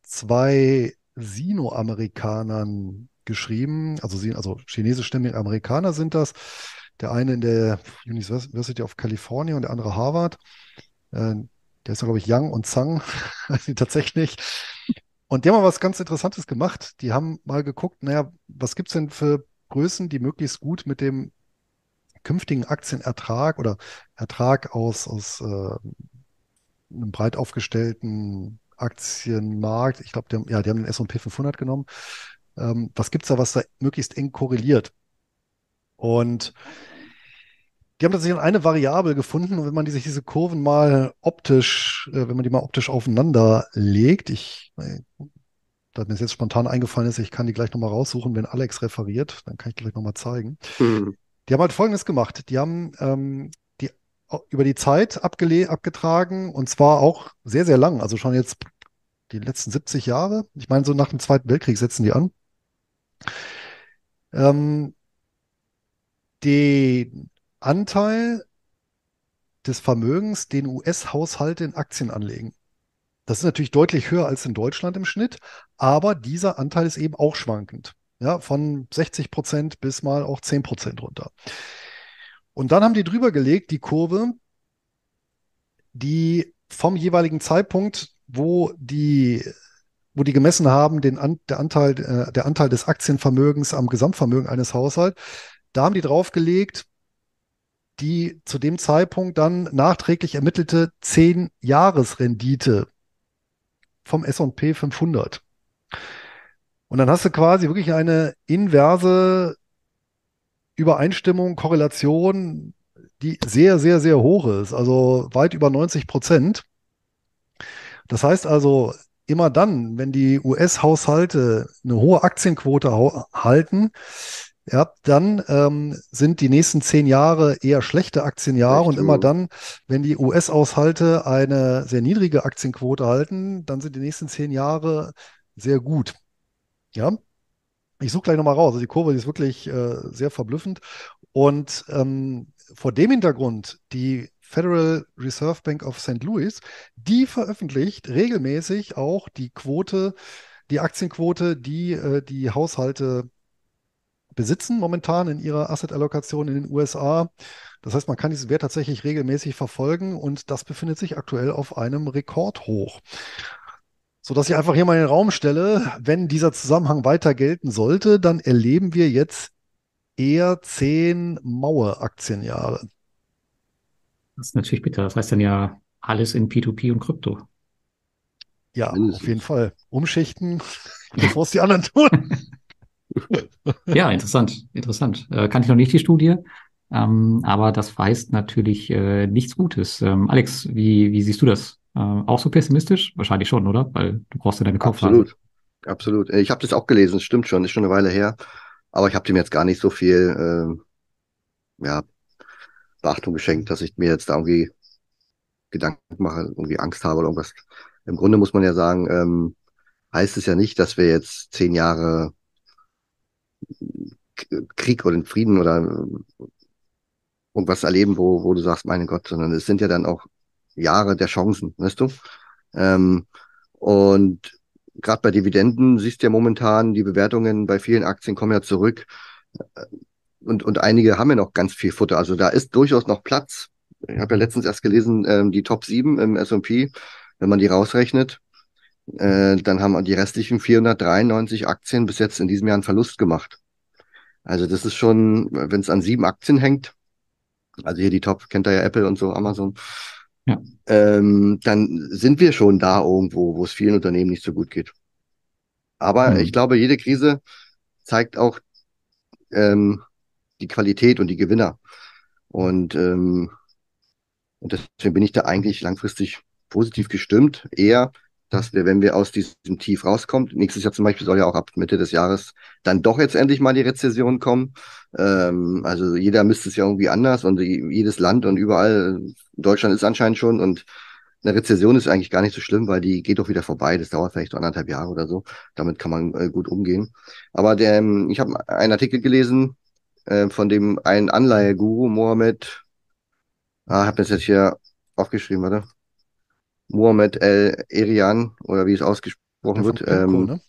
zwei Sino-Amerikanern geschrieben. Also, sie- also chinesischstämmige Amerikaner sind das. Der eine in der University of California und der andere Harvard. Äh, der ist, glaube ich, Yang und Zhang, tatsächlich. Und die haben mal was ganz Interessantes gemacht. Die haben mal geguckt, naja, was gibt's denn für Größen, die möglichst gut mit dem künftigen Aktienertrag oder Ertrag aus, aus äh, einem breit aufgestellten Aktienmarkt, ich glaube, ja, die haben den S&P 500 genommen. Ähm, was gibt's da, was da möglichst eng korreliert? Und die haben tatsächlich eine Variable gefunden und wenn man die, sich diese Kurven mal optisch, äh, wenn man die mal optisch aufeinander legt, ich, äh, da mir jetzt spontan eingefallen ist, ich kann die gleich nochmal raussuchen, wenn Alex referiert, dann kann ich gleich nochmal zeigen. Hm. Die haben halt Folgendes gemacht. Die haben ähm, die über die Zeit abgetragen und zwar auch sehr, sehr lang. Also schon jetzt die letzten 70 Jahre. Ich meine, so nach dem Zweiten Weltkrieg setzen die an. Ähm, den Anteil des Vermögens, den US-Haushalte in Aktien anlegen. Das ist natürlich deutlich höher als in Deutschland im Schnitt, aber dieser Anteil ist eben auch schwankend. Ja, von 60 Prozent bis mal auch 10 Prozent runter. Und dann haben die drüber gelegt, die Kurve, die vom jeweiligen Zeitpunkt, wo die wo die gemessen haben, den An der, Anteil, äh, der Anteil des Aktienvermögens am Gesamtvermögen eines Haushalts. Da haben die draufgelegt, die zu dem Zeitpunkt dann nachträglich ermittelte 10-Jahres-Rendite vom S&P 500. Und dann hast du quasi wirklich eine inverse Übereinstimmung, Korrelation, die sehr, sehr, sehr hoch ist, also weit über 90 Prozent. Das heißt also, immer dann, wenn die US-Haushalte eine hohe Aktienquote halten, ja, dann ähm, sind die nächsten zehn Jahre eher schlechte Aktienjahre und immer dann, wenn die US-Haushalte eine sehr niedrige Aktienquote halten, dann sind die nächsten zehn Jahre sehr gut. Ja, ich suche gleich nochmal raus. Also die Kurve die ist wirklich äh, sehr verblüffend. Und ähm, vor dem Hintergrund, die Federal Reserve Bank of St. Louis, die veröffentlicht regelmäßig auch die Quote, die Aktienquote, die äh, die Haushalte besitzen momentan in ihrer Asset-Allokation in den USA. Das heißt, man kann diesen Wert tatsächlich regelmäßig verfolgen und das befindet sich aktuell auf einem Rekordhoch. Sodass ich einfach hier mal in den Raum stelle, wenn dieser Zusammenhang weiter gelten sollte, dann erleben wir jetzt eher zehn Mauer-Aktienjahre. Das ist natürlich bitter. Das heißt dann ja alles in P2P und Krypto. Ja, Mindestens. auf jeden Fall. Umschichten, bevor es die anderen tun. ja, interessant, interessant. Äh, kann ich noch nicht die Studie, ähm, aber das heißt natürlich äh, nichts Gutes. Ähm, Alex, wie, wie siehst du das? Äh, auch so pessimistisch? Wahrscheinlich schon, oder? Weil du brauchst ja deine Kopf. Absolut, absolut. Ich habe das auch gelesen, das stimmt schon, ist schon eine Weile her, aber ich habe dem jetzt gar nicht so viel äh, ja, Beachtung geschenkt, dass ich mir jetzt da irgendwie Gedanken mache, irgendwie Angst habe oder irgendwas. Im Grunde muss man ja sagen, ähm, heißt es ja nicht, dass wir jetzt zehn Jahre Krieg oder Frieden oder irgendwas erleben, wo, wo du sagst, mein Gott, sondern es sind ja dann auch Jahre der Chancen, weißt du? Ähm, und gerade bei Dividenden siehst du ja momentan, die Bewertungen bei vielen Aktien kommen ja zurück. Und, und einige haben ja noch ganz viel Futter. Also da ist durchaus noch Platz. Ich habe ja letztens erst gelesen, ähm, die Top 7 im S&P, wenn man die rausrechnet, äh, dann haben die restlichen 493 Aktien bis jetzt in diesem Jahr einen Verlust gemacht. Also das ist schon, wenn es an sieben Aktien hängt, also hier die Top, kennt ihr ja Apple und so, Amazon, ja. ähm, dann sind wir schon da irgendwo, wo es vielen Unternehmen nicht so gut geht. Aber mhm. ich glaube, jede Krise zeigt auch ähm, die Qualität und die Gewinner. Und, ähm, und deswegen bin ich da eigentlich langfristig positiv gestimmt. Eher dass wir, wenn wir aus diesem Tief rauskommen, nächstes Jahr zum Beispiel soll ja auch ab Mitte des Jahres dann doch jetzt endlich mal die Rezession kommen. Ähm, also jeder misst es ja irgendwie anders und jedes Land und überall, Deutschland ist anscheinend schon und eine Rezession ist eigentlich gar nicht so schlimm, weil die geht doch wieder vorbei. Das dauert vielleicht so anderthalb Jahre oder so. Damit kann man äh, gut umgehen. Aber der, ähm, ich habe einen Artikel gelesen äh, von dem einen Anleiheguru, Mohammed, ah, habe das jetzt hier aufgeschrieben, warte. Mohamed El Erian oder wie es ausgesprochen wird. Ähm, ne?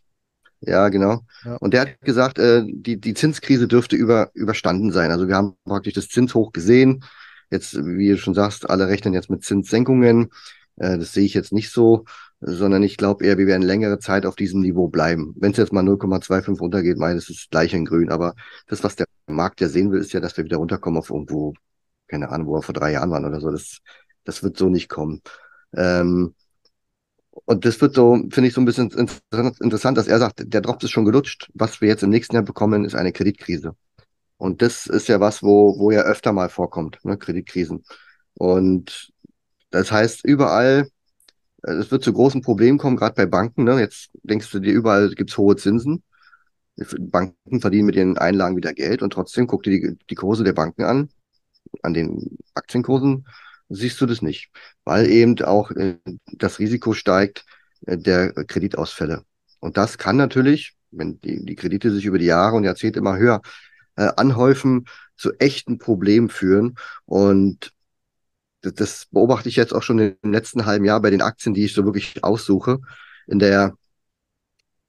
Ja, genau. Ja. Und der hat gesagt, äh, die, die Zinskrise dürfte über, überstanden sein. Also wir haben praktisch das Zinshoch gesehen. Jetzt, wie du schon sagst, alle rechnen jetzt mit Zinssenkungen. Äh, das sehe ich jetzt nicht so, sondern ich glaube eher, wir werden längere Zeit auf diesem Niveau bleiben. Wenn es jetzt mal 0,25 runtergeht, meine das ist gleich in grün. Aber das, was der Markt ja sehen will, ist ja, dass wir wieder runterkommen auf irgendwo, keine Ahnung, wo wir vor drei Jahren waren oder so. Das, das wird so nicht kommen. Ähm, und das wird so, finde ich, so ein bisschen interessant, dass er sagt, der Drops ist schon gelutscht. Was wir jetzt im nächsten Jahr bekommen, ist eine Kreditkrise. Und das ist ja was, wo, wo ja öfter mal vorkommt, ne, Kreditkrisen. Und das heißt, überall, es wird zu großen Problemen kommen, gerade bei Banken. Ne? Jetzt denkst du dir, überall gibt's hohe Zinsen. Banken verdienen mit ihren Einlagen wieder Geld und trotzdem guck dir die, die Kurse der Banken an, an den Aktienkursen siehst du das nicht, weil eben auch äh, das Risiko steigt äh, der Kreditausfälle. Und das kann natürlich, wenn die, die Kredite sich über die Jahre und Jahrzehnte immer höher äh, anhäufen, zu echten Problemen führen. Und das, beobachte ich jetzt auch schon im letzten halben Jahr bei den Aktien, die ich so wirklich aussuche. In der,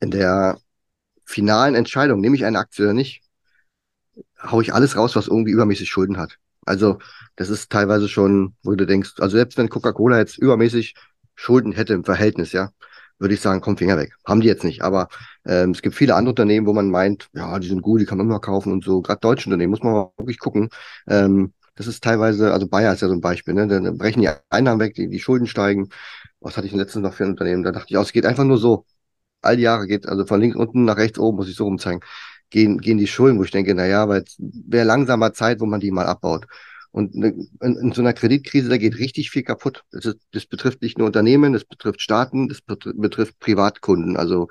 in der finalen Entscheidung, nehme ich eine Aktie oder nicht, haue ich alles raus, was irgendwie übermäßig Schulden hat. Also das ist teilweise schon, wo du denkst, also selbst wenn Coca-Cola jetzt übermäßig Schulden hätte im Verhältnis, ja, würde ich sagen, komm, Finger weg. Haben die jetzt nicht. Aber ähm, es gibt viele andere Unternehmen, wo man meint, ja, die sind gut, die kann man immer kaufen und so. Gerade deutsche Unternehmen muss man mal wirklich gucken. Ähm, das ist teilweise, also Bayer ist ja so ein Beispiel, ne? Dann brechen die Einnahmen weg, die, die Schulden steigen. Was hatte ich letztens noch für ein Unternehmen? Da dachte ich, oh, es geht einfach nur so. All die Jahre geht, also von links unten nach rechts oben, muss ich so rumzeigen, gehen, gehen die Schulden, wo ich denke, na ja, weil es wäre langsamer Zeit, wo man die mal abbaut. Und ne, in, in, so einer Kreditkrise, da geht richtig viel kaputt. Das, ist, das betrifft nicht nur Unternehmen, das betrifft Staaten, das betrifft Privatkunden. Also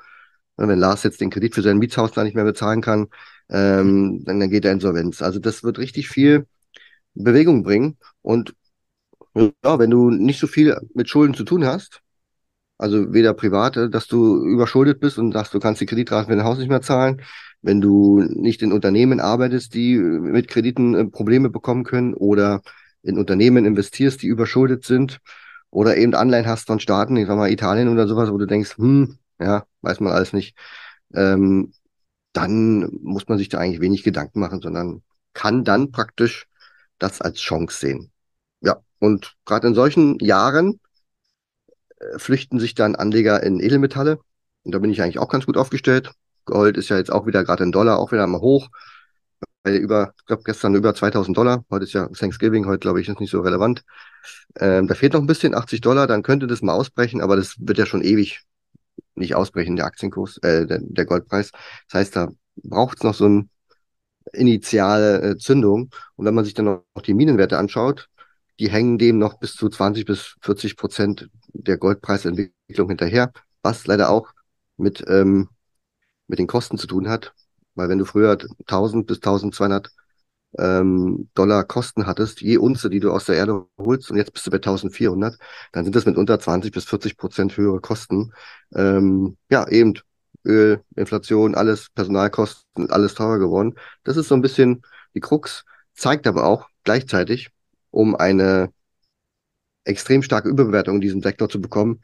wenn Lars jetzt den Kredit für sein Mietshaus da nicht mehr bezahlen kann, ähm, dann, dann geht er Insolvenz. Also das wird richtig viel Bewegung bringen. Und ja, wenn du nicht so viel mit Schulden zu tun hast, also weder private, dass du überschuldet bist und sagst, du kannst die Kreditraten für dein Haus nicht mehr zahlen, wenn du nicht in Unternehmen arbeitest, die mit Krediten äh, Probleme bekommen können oder in Unternehmen investierst, die überschuldet sind oder eben Anleihen hast von Staaten, ich sag mal Italien oder sowas, wo du denkst, hm, ja, weiß man alles nicht, ähm, dann muss man sich da eigentlich wenig Gedanken machen, sondern kann dann praktisch das als Chance sehen. Ja, und gerade in solchen Jahren äh, flüchten sich dann Anleger in Edelmetalle. Und da bin ich eigentlich auch ganz gut aufgestellt. Gold ist ja jetzt auch wieder gerade in Dollar auch wieder mal hoch. Bei über, ich glaube gestern über 2000 Dollar. Heute ist ja Thanksgiving, heute glaube ich ist nicht so relevant. Ähm, da fehlt noch ein bisschen, 80 Dollar, dann könnte das mal ausbrechen, aber das wird ja schon ewig nicht ausbrechen, der Aktienkurs, äh, der, der Goldpreis. Das heißt, da braucht es noch so ein initiale äh, Zündung. Und wenn man sich dann noch die Minenwerte anschaut, die hängen dem noch bis zu 20 bis 40 Prozent der Goldpreisentwicklung hinterher, was leider auch mit, ähm, mit den Kosten zu tun hat. Weil wenn du früher 1000 bis 1200 ähm, Dollar Kosten hattest, je Unze, die du aus der Erde holst, und jetzt bist du bei 1400, dann sind das mit unter 20 bis 40 Prozent höhere Kosten. Ähm, ja, eben Öl, Inflation, alles, Personalkosten, alles teurer geworden. Das ist so ein bisschen die Krux, zeigt aber auch gleichzeitig, um eine extrem starke Überbewertung in diesem Sektor zu bekommen,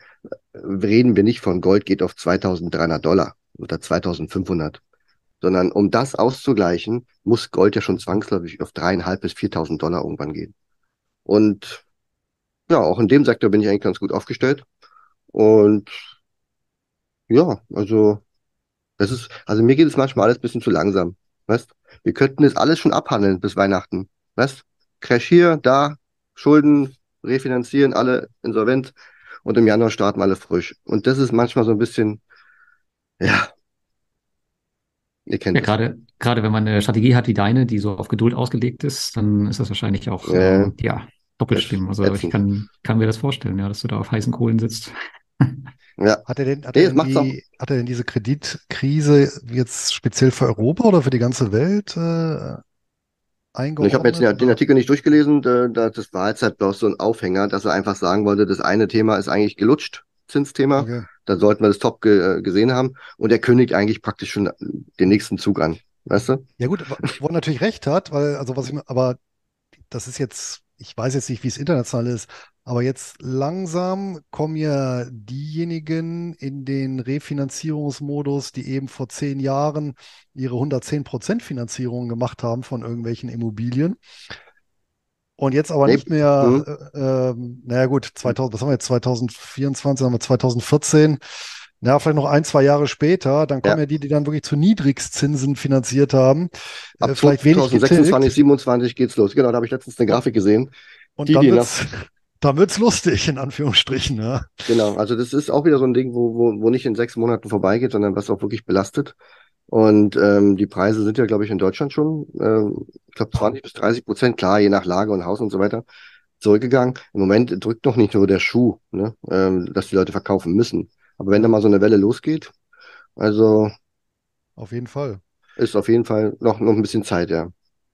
reden wir nicht von Gold geht auf 2300 Dollar oder 2500, sondern um das auszugleichen, muss Gold ja schon zwangsläufig auf dreieinhalb bis 4000 Dollar irgendwann gehen. Und ja, auch in dem Sektor bin ich eigentlich ganz gut aufgestellt. Und ja, also das ist, also mir geht es manchmal alles ein bisschen zu langsam. Weißt? Wir könnten das alles schon abhandeln bis Weihnachten. Weißt? Crash hier, da, Schulden refinanzieren, alle insolvent und im Januar starten alle frisch. Und das ist manchmal so ein bisschen, ja, ihr kennt ja, gerade, gerade wenn man eine Strategie hat wie deine, die so auf Geduld ausgelegt ist, dann ist das wahrscheinlich auch, äh, ja, doppelt schlimm. Also ich kann, kann mir das vorstellen, ja, dass du da auf heißen Kohlen sitzt. Ja. Hat er denn, hat, nee, er denn hat er denn diese Kreditkrise jetzt speziell für Europa oder für die ganze Welt äh, eingeordnet? Ich habe jetzt den, Artikel nicht durchgelesen. Da, das war jetzt halt bloß so ein Aufhänger, dass er einfach sagen wollte, das eine Thema ist eigentlich gelutscht, Zinsthema. Okay. Da sollten wir das top ge, äh, gesehen haben. Und er kündigt eigentlich praktisch schon den nächsten Zug an. Weißt du? Ja gut, wo er natürlich recht hat, weil, also was ich, aber das ist jetzt, ich weiß jetzt nicht, wie es international ist, aber jetzt langsam kommen ja diejenigen in den Refinanzierungsmodus, die eben vor zehn Jahren ihre 110% Finanzierung gemacht haben von irgendwelchen Immobilien. Und jetzt aber nicht mehr, mhm. äh, äh, naja gut, 2000, was haben wir jetzt, 2024, haben wir 2014, ja, vielleicht noch ein, zwei Jahre später, dann kommen ja, ja die, die dann wirklich zu Niedrigzinsen finanziert haben. Ab äh, vielleicht 2026, 2027 geht's los. Genau, da habe ich letztens eine Grafik gesehen. Und die, dann wird's, da wird's lustig, in Anführungsstrichen, ja. Genau, also das ist auch wieder so ein Ding, wo, wo, wo nicht in sechs Monaten vorbeigeht, sondern was auch wirklich belastet. Und ähm, die Preise sind ja, glaube ich, in Deutschland schon, ähm, ich glaube, 20 bis 30 Prozent, klar, je nach Lage und Haus und so weiter, zurückgegangen. Im Moment drückt noch nicht nur der Schuh, ne, ähm, dass die Leute verkaufen müssen. Aber wenn da mal so eine Welle losgeht, also. Auf jeden Fall. Ist auf jeden Fall noch, noch ein bisschen Zeit, ja.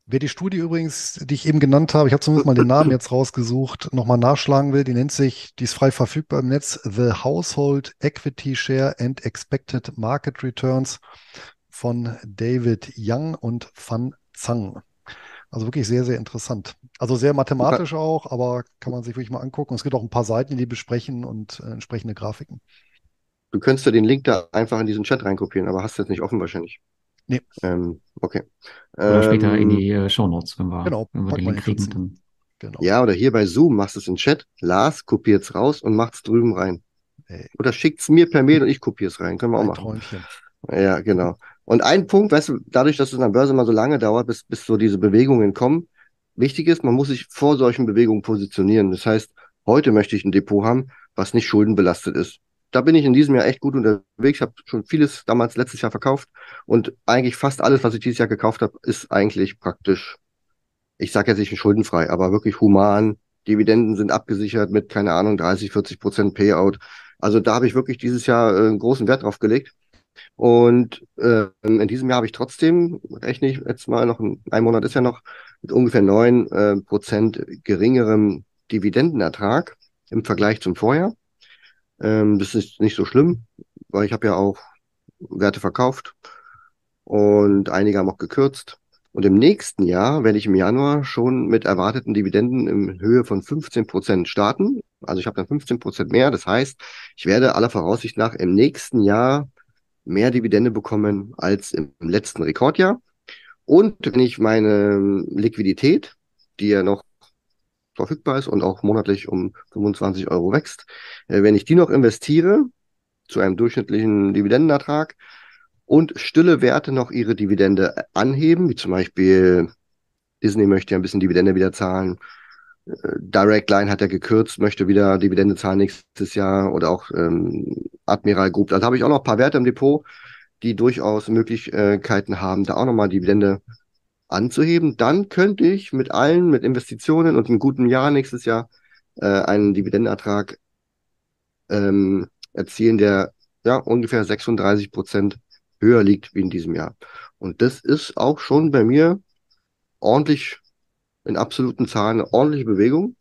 Wer die Studie übrigens, die ich eben genannt habe, ich habe zumindest mal den Namen jetzt rausgesucht, nochmal nachschlagen will, die nennt sich, die ist frei verfügbar im Netz, The Household Equity Share and Expected Market Returns von David Young und Van Zhang. Also wirklich sehr, sehr interessant. Also sehr mathematisch auch, aber kann man sich wirklich mal angucken. Es gibt auch ein paar Seiten, die besprechen und äh, entsprechende Grafiken. Du könntest ja den Link da einfach in diesen Chat reinkopieren, aber hast du jetzt nicht offen wahrscheinlich. Nee. Ähm, okay. Oder ähm, später in die äh, Show Notes, wenn wir, genau, wenn wir den Link kriegen. Dann. Genau. Ja, oder hier bei Zoom machst du es in Chat, Lars kopiert es raus und macht es drüben rein. Ey. Oder schickt's mir per Mail und ich kopiere es rein. Können wir auch ein machen. Träumchen. Ja, genau. Und ein Punkt, weißt du, dadurch, dass es an der Börse immer so lange dauert, bis, bis so diese Bewegungen kommen, wichtig ist, man muss sich vor solchen Bewegungen positionieren. Das heißt, heute möchte ich ein Depot haben, was nicht schuldenbelastet ist. Da bin ich in diesem Jahr echt gut unterwegs. Ich habe schon vieles damals letztes Jahr verkauft und eigentlich fast alles, was ich dieses Jahr gekauft habe, ist eigentlich praktisch, ich sage jetzt nicht schuldenfrei, aber wirklich human. Dividenden sind abgesichert mit, keine Ahnung, 30, 40 Prozent Payout. Also da habe ich wirklich dieses Jahr äh, einen großen Wert drauf gelegt. Und äh, in diesem Jahr habe ich trotzdem, rechne ich jetzt mal noch, ein, ein Monat ist ja noch, mit ungefähr neun äh, Prozent geringerem Dividendenertrag im Vergleich zum Vorjahr. Ähm, das ist nicht so schlimm, weil ich habe ja auch Werte verkauft und einige haben auch gekürzt. Und im nächsten Jahr werde ich im Januar schon mit erwarteten Dividenden in Höhe von 15 Prozent starten. Also ich habe dann 15 Prozent mehr. Das heißt, ich werde aller Voraussicht nach im nächsten Jahr mehr Dividende bekommen als im letzten Rekordjahr. Und wenn ich meine Liquidität, die ja noch verfügbar ist und auch monatlich um 25 Euro wächst, äh, wenn ich die noch investiere zu einem durchschnittlichen Dividendenertrag und stille Werte noch ihre Dividende anheben, wie zum Beispiel Disney möchte ja ein bisschen Dividende wieder zahlen, Direct Line hat er gekürzt, möchte wieder Dividende zahlen nächstes Jahr oder auch ähm, Admiral Group. Also habe ich auch noch ein paar Werte im Depot, die durchaus Möglichkeiten haben, da auch nochmal Dividende anzuheben. Dann könnte ich mit allen, mit Investitionen und einem guten Jahr nächstes Jahr äh, einen Dividendenertrag ähm, erzielen, der ja ungefähr 36 Prozent höher liegt wie in diesem Jahr. Und das ist auch schon bei mir ordentlich in absoluten Zahlen eine ordentliche Bewegung.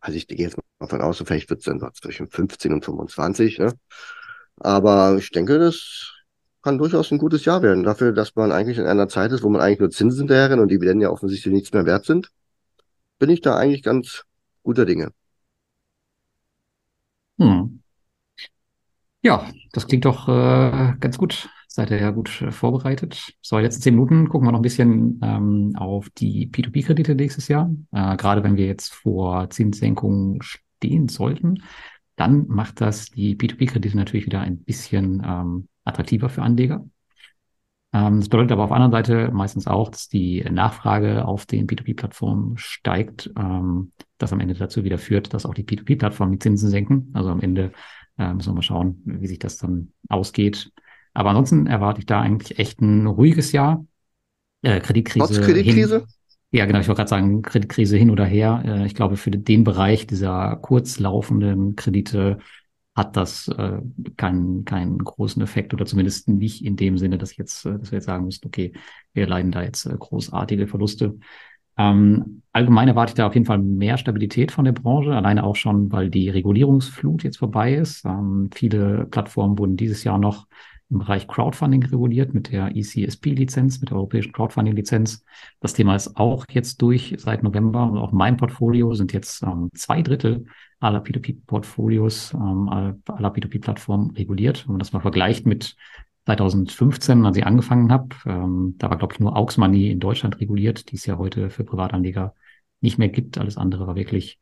Also ich gehe jetzt mal von aus, vielleicht wird es dann zwischen 15 und 25. Ne? Aber ich denke, das kann durchaus ein gutes Jahr werden. Dafür, dass man eigentlich in einer Zeit ist, wo man eigentlich nur Zinsen hinterher und Dividenden ja offensichtlich nichts mehr wert sind, bin ich da eigentlich ganz guter Dinge. Hm. Ja, das klingt doch äh, ganz gut. Seid ihr ja gut äh, vorbereitet. So, letzte zehn Minuten gucken wir noch ein bisschen ähm, auf die P2P-Kredite nächstes Jahr. Äh, gerade wenn wir jetzt vor Zinssenkungen stehen sollten, dann macht das die P2P-Kredite natürlich wieder ein bisschen ähm, attraktiver für Anleger. Ähm, das bedeutet aber auf der anderen Seite meistens auch, dass die Nachfrage auf den P2P-Plattformen steigt, ähm, das am Ende dazu wieder führt, dass auch die P2P-Plattformen die Zinsen senken. Also am Ende äh, müssen wir mal schauen, wie sich das dann ausgeht. Aber ansonsten erwarte ich da eigentlich echt ein ruhiges Jahr. Äh, Kreditkrise. Trotz Kreditkrise? Hin, ja, genau. Ich wollte gerade sagen, Kreditkrise hin oder her. Äh, ich glaube, für den Bereich dieser kurzlaufenden Kredite hat das äh, keinen, keinen großen Effekt oder zumindest nicht in dem Sinne, dass, jetzt, äh, dass wir jetzt sagen müssen, okay, wir leiden da jetzt äh, großartige Verluste. Ähm, allgemein erwarte ich da auf jeden Fall mehr Stabilität von der Branche, alleine auch schon, weil die Regulierungsflut jetzt vorbei ist. Ähm, viele Plattformen wurden dieses Jahr noch im Bereich Crowdfunding reguliert mit der ECSP-Lizenz, mit der europäischen Crowdfunding-Lizenz. Das Thema ist auch jetzt durch seit November und auch mein Portfolio sind jetzt ähm, zwei Drittel aller P2P-Portfolios, ähm, aller P2P-Plattformen reguliert. Wenn man das mal vergleicht mit 2015, als ich angefangen habe, ähm, da war, glaube ich, nur Aux Money in Deutschland reguliert, die es ja heute für Privatanleger nicht mehr gibt. Alles andere war wirklich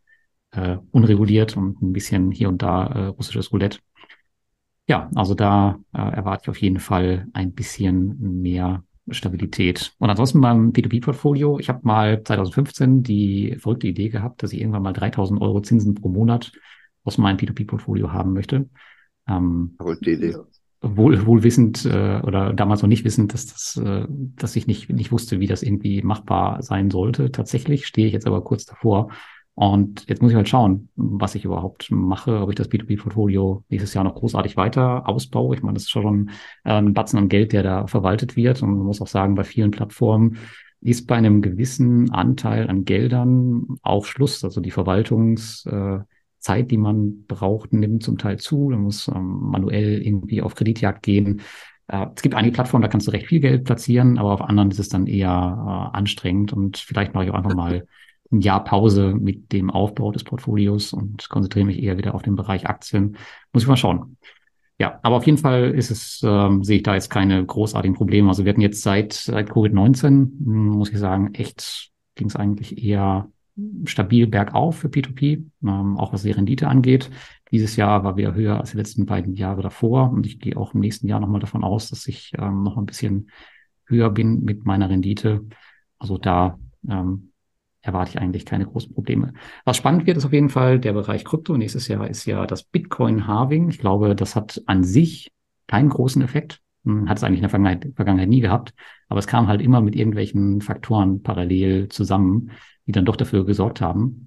äh, unreguliert und ein bisschen hier und da äh, russisches Roulette. Ja, also da äh, erwarte ich auf jeden Fall ein bisschen mehr Stabilität. Und ansonsten beim P2P-Portfolio, ich habe mal 2015 die verrückte Idee gehabt, dass ich irgendwann mal 3000 Euro Zinsen pro Monat aus meinem P2P-Portfolio haben möchte. Ähm, verrückte Idee. Wohl, wohl wissend äh, oder damals noch nicht wissend, dass das, äh, dass ich nicht, nicht wusste, wie das irgendwie machbar sein sollte. Tatsächlich stehe ich jetzt aber kurz davor und jetzt muss ich halt schauen, was ich überhaupt mache, ob ich das B2B-Portfolio nächstes Jahr noch großartig weiter ausbaue. Ich meine, das ist schon äh, ein Batzen an Geld, der da verwaltet wird. Und man muss auch sagen, bei vielen Plattformen ist bei einem gewissen Anteil an Geldern auch Schluss. Also die Verwaltungszeit, äh, die man braucht, nimmt zum Teil zu. Man muss ähm, manuell irgendwie auf Kreditjagd gehen. Äh, es gibt einige Plattformen, da kannst du recht viel Geld platzieren, aber auf anderen ist es dann eher äh, anstrengend. Und vielleicht mache ich auch einfach mal ein Jahr Pause mit dem Aufbau des Portfolios und konzentriere mich eher wieder auf den Bereich Aktien. Muss ich mal schauen. Ja, aber auf jeden Fall ist es, ähm, sehe ich da jetzt keine großartigen Probleme. Also wir hatten jetzt seit, seit Covid-19, hm, muss ich sagen, echt ging es eigentlich eher stabil bergauf für P2P, ähm, auch was die Rendite angeht. Dieses Jahr war wieder höher als die letzten beiden Jahre davor und ich gehe auch im nächsten Jahr nochmal davon aus, dass ich ähm, noch ein bisschen höher bin mit meiner Rendite. Also da ähm, erwarte ich eigentlich keine großen Probleme. Was spannend wird, ist auf jeden Fall der Bereich Krypto. Nächstes Jahr ist ja das Bitcoin-Halving. Ich glaube, das hat an sich keinen großen Effekt. Hm, hat es eigentlich in der Vergangenheit, Vergangenheit nie gehabt. Aber es kam halt immer mit irgendwelchen Faktoren parallel zusammen, die dann doch dafür gesorgt haben,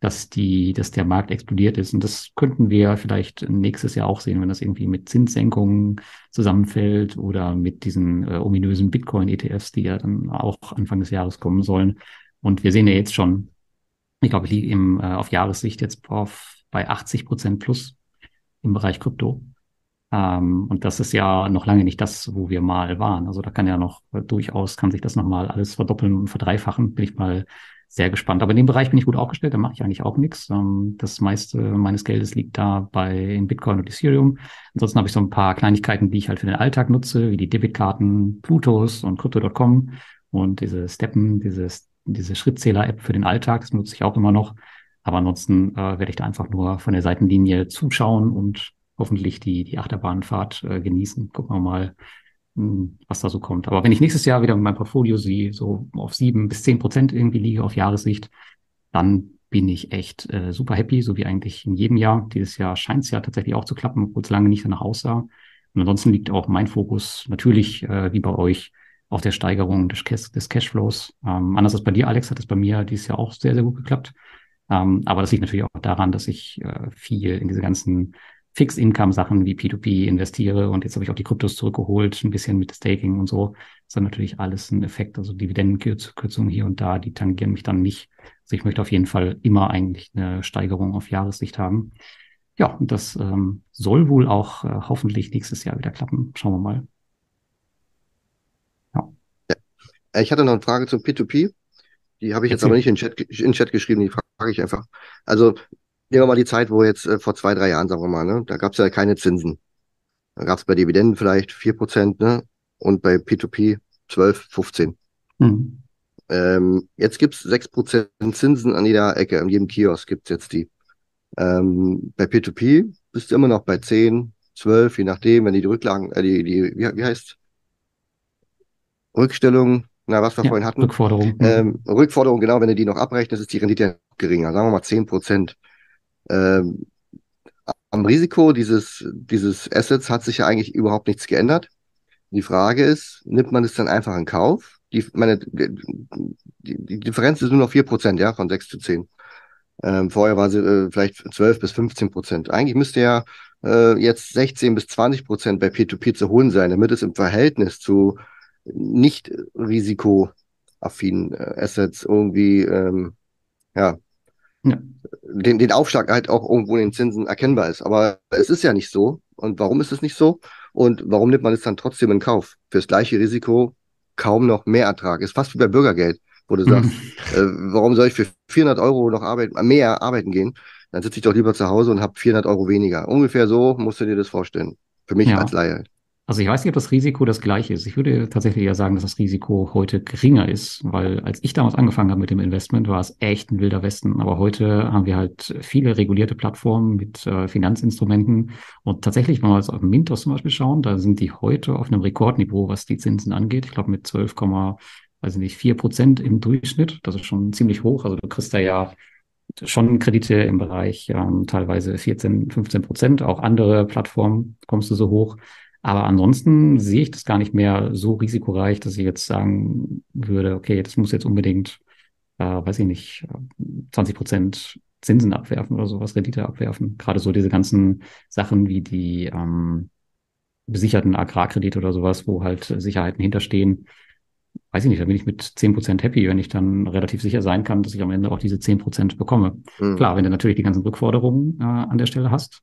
dass die, dass der Markt explodiert ist. Und das könnten wir vielleicht nächstes Jahr auch sehen, wenn das irgendwie mit Zinssenkungen zusammenfällt oder mit diesen äh, ominösen Bitcoin-ETFs, die ja dann auch Anfang des Jahres kommen sollen. Und wir sehen ja jetzt schon, ich glaube, ich liege im, äh, auf Jahressicht jetzt auf, bei 80 Prozent plus im Bereich Krypto. Ähm, und das ist ja noch lange nicht das, wo wir mal waren. Also da kann ja noch äh, durchaus, kann sich das nochmal alles verdoppeln und verdreifachen. Bin ich mal sehr gespannt. Aber in dem Bereich bin ich gut aufgestellt, da mache ich eigentlich auch nichts. Ähm, das meiste meines Geldes liegt da bei in Bitcoin und Ethereum. Ansonsten habe ich so ein paar Kleinigkeiten, die ich halt für den Alltag nutze, wie die Debitkarten Plutos und Crypto.com und diese Steppen, dieses, diese Schrittzähler-App für den Alltag, das nutze ich auch immer noch. Aber ansonsten äh, werde ich da einfach nur von der Seitenlinie zuschauen und hoffentlich die, die Achterbahnfahrt äh, genießen. Gucken wir mal, hm, was da so kommt. Aber wenn ich nächstes Jahr wieder mit meinem Portfolio sie so auf sieben bis zehn Prozent irgendwie liege auf Jahressicht, dann bin ich echt äh, super happy, so wie eigentlich in jedem Jahr. Dieses Jahr scheint es ja tatsächlich auch zu klappen, obwohl es lange nicht danach aussah. Und ansonsten liegt auch mein Fokus natürlich, äh, wie bei euch, auf der Steigerung des, Cash, des Cashflows. Ähm, anders als bei dir, Alex, hat es bei mir dieses Jahr auch sehr, sehr gut geklappt. Ähm, aber das liegt natürlich auch daran, dass ich äh, viel in diese ganzen Fixed-Income-Sachen wie P2P investiere und jetzt habe ich auch die Kryptos zurückgeholt, ein bisschen mit Staking und so. Das ist dann natürlich alles ein Effekt. Also Dividendenkürzungen hier und da, die tangieren mich dann nicht. Also ich möchte auf jeden Fall immer eigentlich eine Steigerung auf Jahressicht haben. Ja, und das ähm, soll wohl auch äh, hoffentlich nächstes Jahr wieder klappen. Schauen wir mal. Ja. ja. Ich hatte noch eine Frage zum P2P. Die habe ich jetzt aber nicht in den Chat, in den Chat geschrieben, die frage ich einfach. Also Nehmen wir mal die Zeit, wo jetzt äh, vor zwei, drei Jahren, sagen wir mal, ne, da gab es ja keine Zinsen. Da gab es bei Dividenden vielleicht vier Prozent, ne? Und bei P2P 12, 15. Mhm. Ähm, jetzt gibt's sechs Prozent Zinsen an jeder Ecke, an jedem Kiosk gibt's jetzt die. Ähm, bei P2P bist du immer noch bei 10, 12, je nachdem, wenn die, die Rücklagen, äh, die, die, wie, wie heißt? Rückstellung, na, was wir ja, vorhin hatten. Rückforderung. Mhm. Ähm, Rückforderung, genau, wenn du die noch abrechnest, ist die Rendite geringer. Sagen wir mal 10 Prozent ähm, am Risiko dieses, dieses Assets hat sich ja eigentlich überhaupt nichts geändert. Die Frage ist, nimmt man es dann einfach in Kauf? Die, meine, die, die Differenz ist nur noch vier Prozent, ja, von sechs zu zehn. Ähm, vorher war sie äh, vielleicht zwölf bis 15 Prozent. Eigentlich müsste ja äh, jetzt 16 bis 20 Prozent bei P2P zu holen sein, damit es im Verhältnis zu nicht risikoaffinen äh, Assets irgendwie ähm, ja, ja. Den, den Aufschlag halt auch irgendwo in den Zinsen erkennbar ist. Aber es ist ja nicht so. Und warum ist es nicht so? Und warum nimmt man es dann trotzdem in Kauf? Fürs gleiche Risiko kaum noch mehr Ertrag. Ist fast wie bei Bürgergeld, wo du sagst, mhm. äh, warum soll ich für 400 Euro noch arbeiten, mehr arbeiten gehen? Dann sitze ich doch lieber zu Hause und habe 400 Euro weniger. Ungefähr so musst du dir das vorstellen. Für mich ja. als Laie. Also ich weiß nicht, ob das Risiko das gleiche ist. Ich würde tatsächlich eher sagen, dass das Risiko heute geringer ist, weil als ich damals angefangen habe mit dem Investment, war es echt ein wilder Westen. Aber heute haben wir halt viele regulierte Plattformen mit äh, Finanzinstrumenten. Und tatsächlich, wenn wir jetzt auf Mintos zum Beispiel schauen, da sind die heute auf einem Rekordniveau, was die Zinsen angeht. Ich glaube mit 12, weiß nicht, 4 Prozent im Durchschnitt. Das ist schon ziemlich hoch. Also du kriegst da ja schon Kredite im Bereich ähm, teilweise 14, 15 Prozent. Auch andere Plattformen kommst du so hoch. Aber ansonsten sehe ich das gar nicht mehr so risikoreich, dass ich jetzt sagen würde, okay, das muss jetzt unbedingt, äh, weiß ich nicht, 20 Prozent Zinsen abwerfen oder sowas, Rendite abwerfen. Gerade so diese ganzen Sachen wie die ähm, besicherten Agrarkredite oder sowas, wo halt Sicherheiten hinterstehen. Weiß ich nicht, da bin ich mit 10 Prozent happy, wenn ich dann relativ sicher sein kann, dass ich am Ende auch diese 10 Prozent bekomme. Mhm. Klar, wenn du natürlich die ganzen Rückforderungen äh, an der Stelle hast,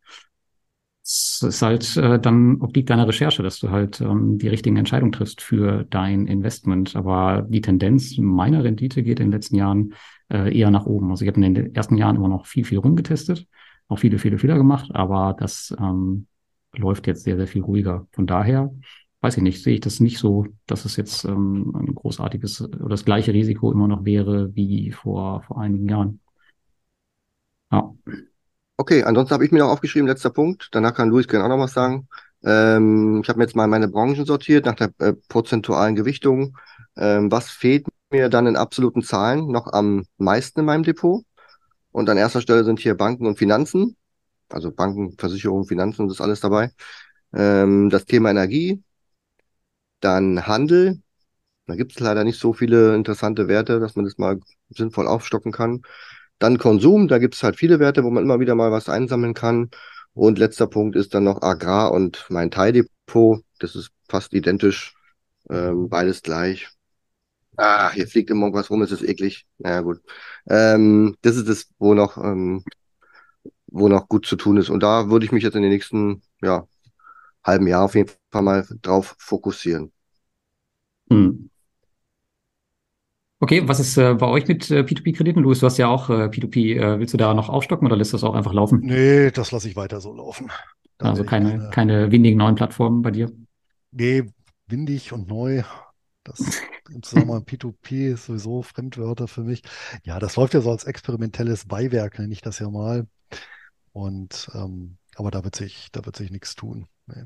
es ist halt äh, dann obliegt deiner Recherche, dass du halt ähm, die richtigen Entscheidungen triffst für dein Investment. Aber die Tendenz meiner Rendite geht in den letzten Jahren äh, eher nach oben. Also ich habe in den ersten Jahren immer noch viel, viel rumgetestet, auch viele, viele Fehler gemacht, aber das ähm, läuft jetzt sehr, sehr viel ruhiger. Von daher weiß ich nicht, sehe ich das nicht so, dass es jetzt ähm, ein großartiges oder das gleiche Risiko immer noch wäre wie vor, vor einigen Jahren. Ja. Okay, ansonsten habe ich mir noch aufgeschrieben, letzter Punkt. Danach kann Luis gerne auch noch was sagen. Ähm, ich habe mir jetzt mal meine Branchen sortiert nach der äh, prozentualen Gewichtung. Ähm, was fehlt mir dann in absoluten Zahlen noch am meisten in meinem Depot? Und an erster Stelle sind hier Banken und Finanzen. Also Banken, Versicherungen, Finanzen, das ist alles dabei. Ähm, das Thema Energie, dann Handel. Da gibt es leider nicht so viele interessante Werte, dass man das mal sinnvoll aufstocken kann. Dann Konsum, da gibt es halt viele Werte, wo man immer wieder mal was einsammeln kann. Und letzter Punkt ist dann noch Agrar und mein Teildepot. Das ist fast identisch, ähm, beides gleich. Ah, hier fliegt immer irgendwas rum, es ist eklig. Naja, gut. Ähm, das ist es, wo noch, ähm, wo noch gut zu tun ist. Und da würde ich mich jetzt in den nächsten, ja, halben Jahr auf jeden Fall mal drauf fokussieren. Hm. Okay, was ist äh, bei euch mit äh, P2P-Krediten? Luis, du hast ja auch äh, P2P. Äh, willst du da noch aufstocken oder lässt das auch einfach laufen? Nee, das lasse ich weiter so laufen. Da also keine, keine, keine windigen neuen Plattformen bei dir? Nee, windig und neu. Das im Zusammenhang P2P ist sowieso Fremdwörter für mich. Ja, das läuft ja so als experimentelles Beiwerk, nenne ich das ja mal. Und ähm, aber da wird sich, da wird sich nichts tun. Nee.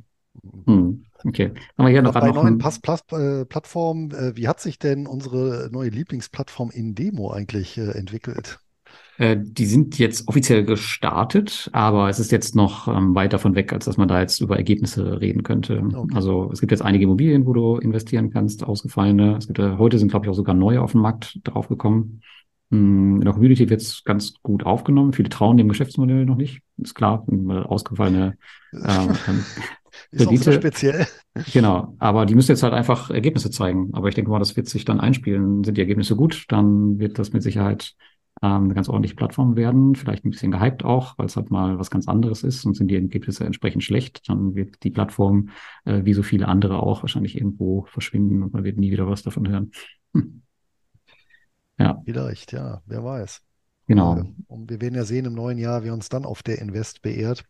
Hm, okay. Haben wir hier noch, bei neuen Pass Pass äh, Plattformen, äh, wie hat sich denn unsere neue Lieblingsplattform Indemo eigentlich äh, entwickelt? Die sind jetzt offiziell gestartet, aber es ist jetzt noch ähm, weit davon weg, als dass man da jetzt über Ergebnisse reden könnte. Okay. Also es gibt jetzt einige Immobilien, wo du investieren kannst, ausgefallene. Es gibt heute sind, glaube ich, auch sogar neue auf den Markt draufgekommen. Hm, in der Community wird es ganz gut aufgenommen. Viele trauen dem Geschäftsmodell noch nicht. Ist klar, ausgefallene äh, Ist Rendite, speziell. Genau, aber die müssen jetzt halt einfach Ergebnisse zeigen. Aber ich denke mal, das wird sich dann einspielen. Sind die Ergebnisse gut, dann wird das mit Sicherheit ähm, eine ganz ordentliche Plattform werden. Vielleicht ein bisschen gehypt auch, weil es halt mal was ganz anderes ist. Und sind die Ergebnisse entsprechend schlecht, dann wird die Plattform, äh, wie so viele andere auch, wahrscheinlich irgendwo verschwinden und man wird nie wieder was davon hören. Hm. Ja. Vielleicht, ja, wer weiß. Genau. Und wir werden ja sehen im neuen Jahr, wie uns dann auf der Invest beehrt.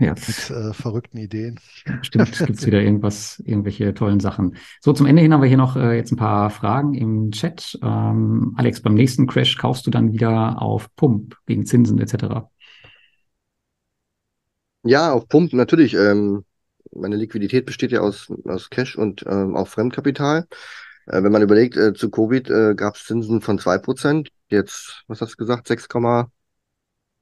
Ja. Mit äh, verrückten Ideen. Stimmt, gibt es wieder irgendwas, irgendwelche tollen Sachen. So, zum Ende hin haben wir hier noch äh, jetzt ein paar Fragen im Chat. Ähm, Alex, beim nächsten Crash kaufst du dann wieder auf Pump wegen Zinsen etc. Ja, auf Pump natürlich. Ähm, meine Liquidität besteht ja aus, aus Cash und ähm, auch Fremdkapital. Äh, wenn man überlegt, äh, zu Covid äh, gab es Zinsen von 2%. Jetzt, was hast du gesagt, 6,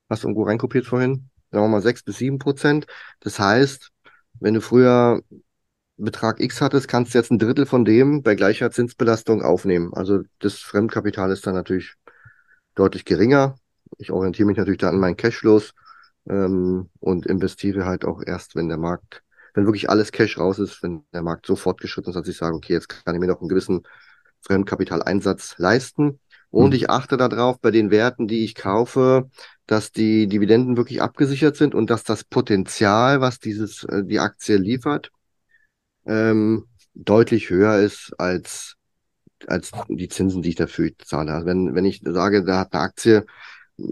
hast du irgendwo reinkopiert vorhin? Sagen wir mal, sechs bis sieben Prozent. Das heißt, wenn du früher Betrag X hattest, kannst du jetzt ein Drittel von dem bei gleicher Zinsbelastung aufnehmen. Also das Fremdkapital ist dann natürlich deutlich geringer. Ich orientiere mich natürlich da an meinen Cashflows ähm, und investiere halt auch erst, wenn der Markt, wenn wirklich alles Cash raus ist, wenn der Markt so fortgeschritten ist, dass ich sage, okay, jetzt kann ich mir noch einen gewissen Fremdkapitaleinsatz leisten. Und mhm. ich achte darauf bei den Werten, die ich kaufe, dass die Dividenden wirklich abgesichert sind und dass das Potenzial, was dieses, äh, die Aktie liefert, ähm, deutlich höher ist als, als die Zinsen, die ich dafür zahle. Also wenn, wenn ich sage, da hat eine Aktie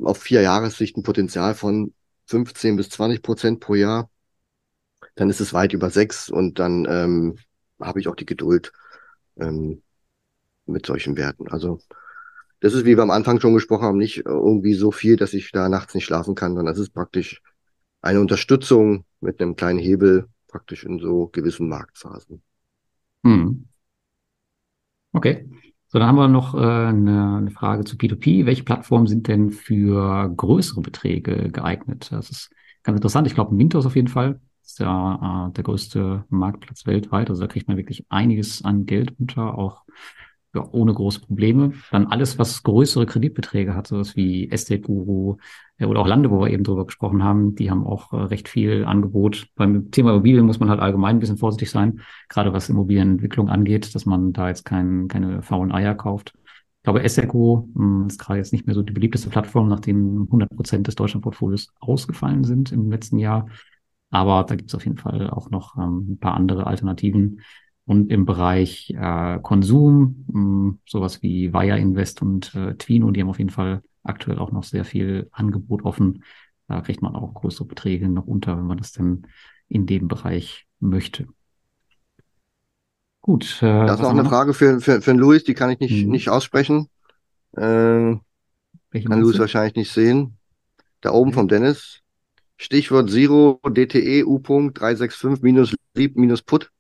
auf vier Jahressicht ein Potenzial von 15 bis 20 Prozent pro Jahr, dann ist es weit über sechs und dann ähm, habe ich auch die Geduld ähm, mit solchen Werten. Also das ist, wie wir am Anfang schon gesprochen haben, nicht irgendwie so viel, dass ich da nachts nicht schlafen kann, sondern das ist praktisch eine Unterstützung mit einem kleinen Hebel praktisch in so gewissen Marktphasen. Hm. Okay. So, dann haben wir noch äh, eine, eine, Frage zu P2P. Welche Plattformen sind denn für größere Beträge geeignet? Das ist ganz interessant. Ich glaube, Mintos auf jeden Fall. Ist ja äh, der größte Marktplatz weltweit. Also da kriegt man wirklich einiges an Geld unter, auch ja, ohne große Probleme. Dann alles, was größere Kreditbeträge hat, sowas wie Estate Guru äh, oder auch Lande, wo wir eben drüber gesprochen haben, die haben auch äh, recht viel Angebot. Beim Thema Immobilien muss man halt allgemein ein bisschen vorsichtig sein, gerade was Immobilienentwicklung angeht, dass man da jetzt kein, keine faulen Eier kauft. Ich glaube, Esseco hm, ist gerade jetzt nicht mehr so die beliebteste Plattform, nachdem 100 Prozent des Deutschlandportfolios ausgefallen sind im letzten Jahr. Aber da gibt es auf jeden Fall auch noch ähm, ein paar andere Alternativen. Und im Bereich äh, Konsum, mh, hm, sowas wie Wire Invest und äh, Twino, die haben auf jeden Fall aktuell auch noch sehr viel Angebot offen. Da kriegt man auch größere Beträge noch unter, wenn man das denn in dem Bereich möchte. Gut. Äh, da ist noch eine Frage für, für, für Luis, die kann ich nicht, hm. nicht aussprechen. Äh, kann Luis wahrscheinlich nicht sehen. Da oben okay. vom Dennis. Stichwort Zero DTE U.365 minus lieb minus put.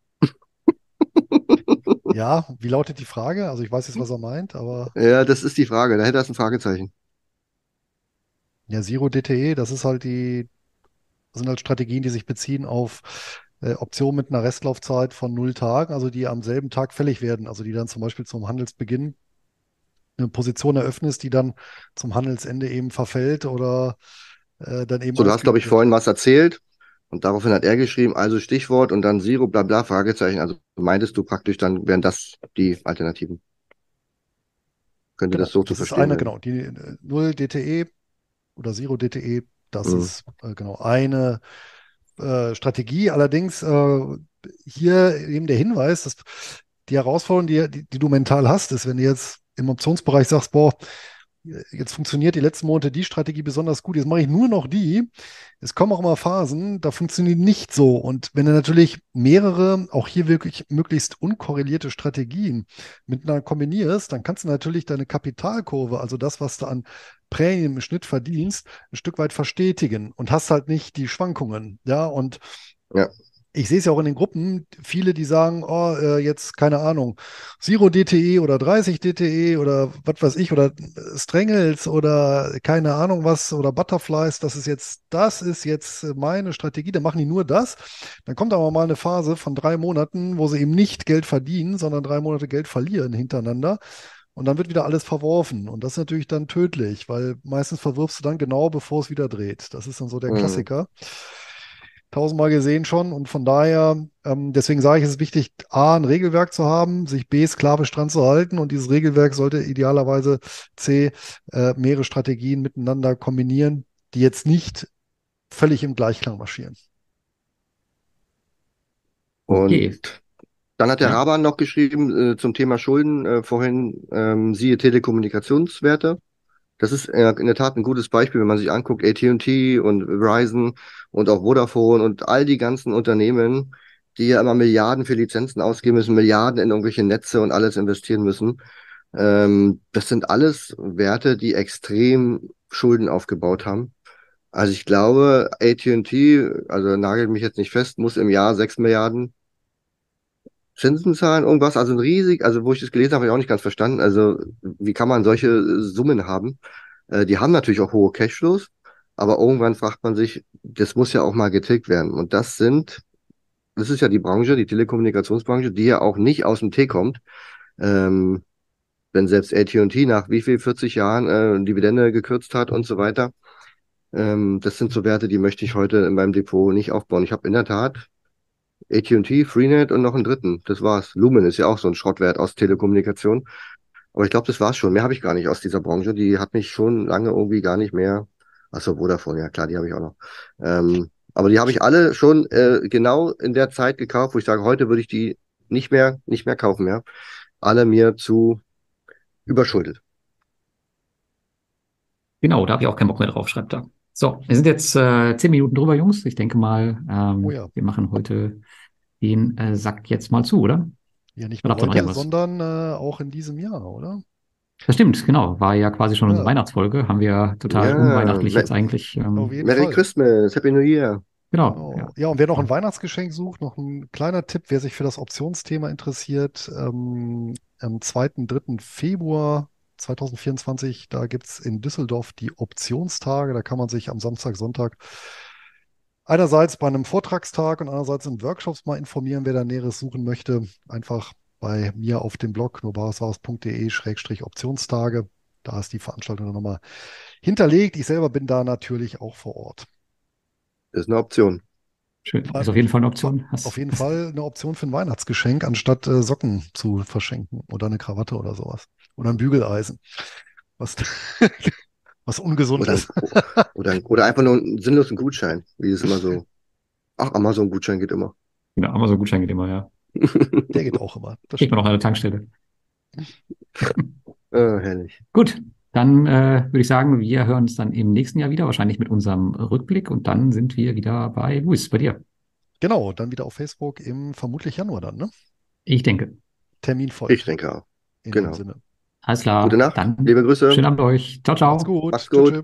Ja, wie lautet die Frage? Also ich weiß jetzt, was er meint, aber. Ja, das ist die Frage. Da hätte er ein Fragezeichen. Ja, Zero DTE, das ist halt die, sind halt Strategien, die sich beziehen auf äh, Optionen mit einer Restlaufzeit von null Tagen, also die am selben Tag fällig werden, also die dann zum Beispiel zum Handelsbeginn eine Position eröffnest, die dann zum Handelsende eben verfällt oder äh, dann eben. So, du hast, glaube ich, vorhin was erzählt und daraufhin hat er geschrieben, also Stichwort und dann Zero, bla bla, Fragezeichen. Also meintest du praktisch, dann wären das die Alternativen. Könnte genau, das so zu verstehen ist eine, Genau, die 0 äh, DTE oder Zero DTE, das mhm. ist äh, genau eine äh, Strategie. Allerdings äh, hier eben der Hinweis, dass die Herausforderung, die, die, die, du mental hast, ist, wenn du jetzt im Optionsbereich sagst, boah, jetzt funktioniert die letzten Monate die Strategie besonders gut, jetzt mache ich nur noch die. Es kommen auch immer Phasen, da funktioniert nicht so. Und wenn du natürlich mehrere, auch hier wirklich möglichst unkorrelierte Strategien miteinander kombinierst, dann kannst du natürlich deine Kapitalkurve, also das, was du an Prämien im Schnitt verdienst, ein Stück weit verstetigen und hast halt nicht die Schwankungen. Ja, und ja ich sehe es ja auch in den Gruppen, viele, die sagen, oh, äh, jetzt keine Ahnung, Zero DTE oder 30 DTE oder was weiß ich, oder Strangles oder keine Ahnung was oder Butterflies, das ist jetzt, das ist jetzt meine Strategie, dann machen die nur das. Dann kommt aber mal eine Phase von drei Monaten, wo sie eben nicht Geld verdienen, sondern drei Monate Geld verlieren hintereinander. Und dann wird wieder alles verworfen. Und das ist natürlich dann tödlich, weil meistens verwirfst du dann genau, bevor es wieder dreht. Das ist dann so der mhm. Klassiker tausendmal gesehen schon. Und von daher, ähm, deswegen sage ich, es ist wichtig, A, ein Regelwerk zu haben, sich B, sklavisch dran zu halten. Und dieses Regelwerk sollte idealerweise C, äh, mehrere Strategien miteinander kombinieren, die jetzt nicht völlig im Gleichklang marschieren. Und okay. dann hat der ja. Raban noch geschrieben äh, zum Thema Schulden, äh, vorhin ähm, siehe Telekommunikationswerte. Das ist in der Tat ein gutes Beispiel, wenn man sich anguckt, AT&T und Verizon und auch Vodafone und all die ganzen Unternehmen, die ja immer Milliarden für Lizenzen ausgeben müssen, Milliarden in irgendwelche Netze und alles investieren müssen. Ähm, das sind alles Werte, die extrem Schulden aufgebaut haben. Also ich glaube, AT&T, also nagelt mich jetzt nicht fest, muss im Jahr sechs Milliarden Zinsen zahlen, irgendwas, also ein riesig, also wo ich das gelesen habe, habe ich auch nicht ganz verstanden. Also wie kann man solche Summen haben? Äh, die haben natürlich auch hohe Cashflows, aber irgendwann fragt man sich, das muss ja auch mal getilgt werden. Und das sind, das ist ja die Branche, die Telekommunikationsbranche, die ja auch nicht aus dem Tee kommt. Ähm, wenn selbst AT&T nach wie viel 40 Jahren äh, Dividende gekürzt hat und so weiter. Ähm, das sind so Werte, die möchte ich heute in meinem Depot nicht aufbauen. Ich habe in der Tat AT&T, Freenet und noch einen dritten. Das war's. Lumen ist ja auch so ein Schrottwert aus Telekommunikation. Aber ich glaube, das war's schon. Mehr habe ich gar nicht aus dieser Branche. Die hat mich schon lange irgendwie gar nicht mehr. Achso, Vodafone, ja klar, die habe ich auch noch. Ähm, aber die habe ich alle schon äh, genau in der Zeit gekauft, wo ich sage, heute würde ich die nicht mehr, nicht mehr kaufen, ja. Alle mir zu überschuldet. Genau, da habe ich auch keinen Bock mehr drauf, schreibt er. So, wir sind jetzt äh, zehn Minuten drüber, Jungs. Ich denke mal, ähm, oh ja. wir machen heute den äh, Sack jetzt mal zu, oder? Ja, nicht nur heute, sondern äh, auch in diesem Jahr, oder? Das stimmt, genau. War ja quasi schon ja. unsere Weihnachtsfolge. Haben wir total ja, unweihnachtlich jetzt eigentlich. Ähm, Merry Fall. Christmas, Happy New Year. Genau. genau. Ja. ja. und wer noch ein Weihnachtsgeschenk sucht, noch ein kleiner Tipp, wer sich für das Optionsthema interessiert, ähm, am 2. 3. Februar 2024. Da gibt es in Düsseldorf die Optionstage. Da kann man sich am Samstag, Sonntag einerseits bei einem Vortragstag und andererseits in Workshops mal informieren, wer da Näheres suchen möchte. Einfach bei mir auf dem Blog nobarsaus.de-optionstage. Da ist die Veranstaltung nochmal hinterlegt. Ich selber bin da natürlich auch vor Ort. Das ist eine Option. Schön. Ist auf jeden Fall eine Option. Hast, auf jeden Fall eine Option für ein Weihnachtsgeschenk, anstatt äh, Socken zu verschenken oder eine Krawatte oder sowas. Oder ein Bügeleisen. Was, was ungesund oder, ist. Oder, oder einfach nur einen sinnlosen Gutschein, wie es immer so. Ach, Amazon-Gutschein geht immer. Ja, Amazon-Gutschein geht immer, ja. Der geht auch immer. Das Kriegt man auch an der Tankstelle. oh, herrlich. Gut, dann äh, würde ich sagen, wir hören uns dann im nächsten Jahr wieder, wahrscheinlich mit unserem Rückblick und dann sind wir wieder bei Luis, bei dir. Genau, dann wieder auf Facebook im vermutlich Januar dann, ne? Ich denke. Termin folgt. Ich denke auch. In genau. dem Sinne. Alles klar. Gute Nacht. Dann Liebe Grüße. schönen Abend euch. Ciao, ciao. Macht's gut. Macht's Tschö, gut. tschö.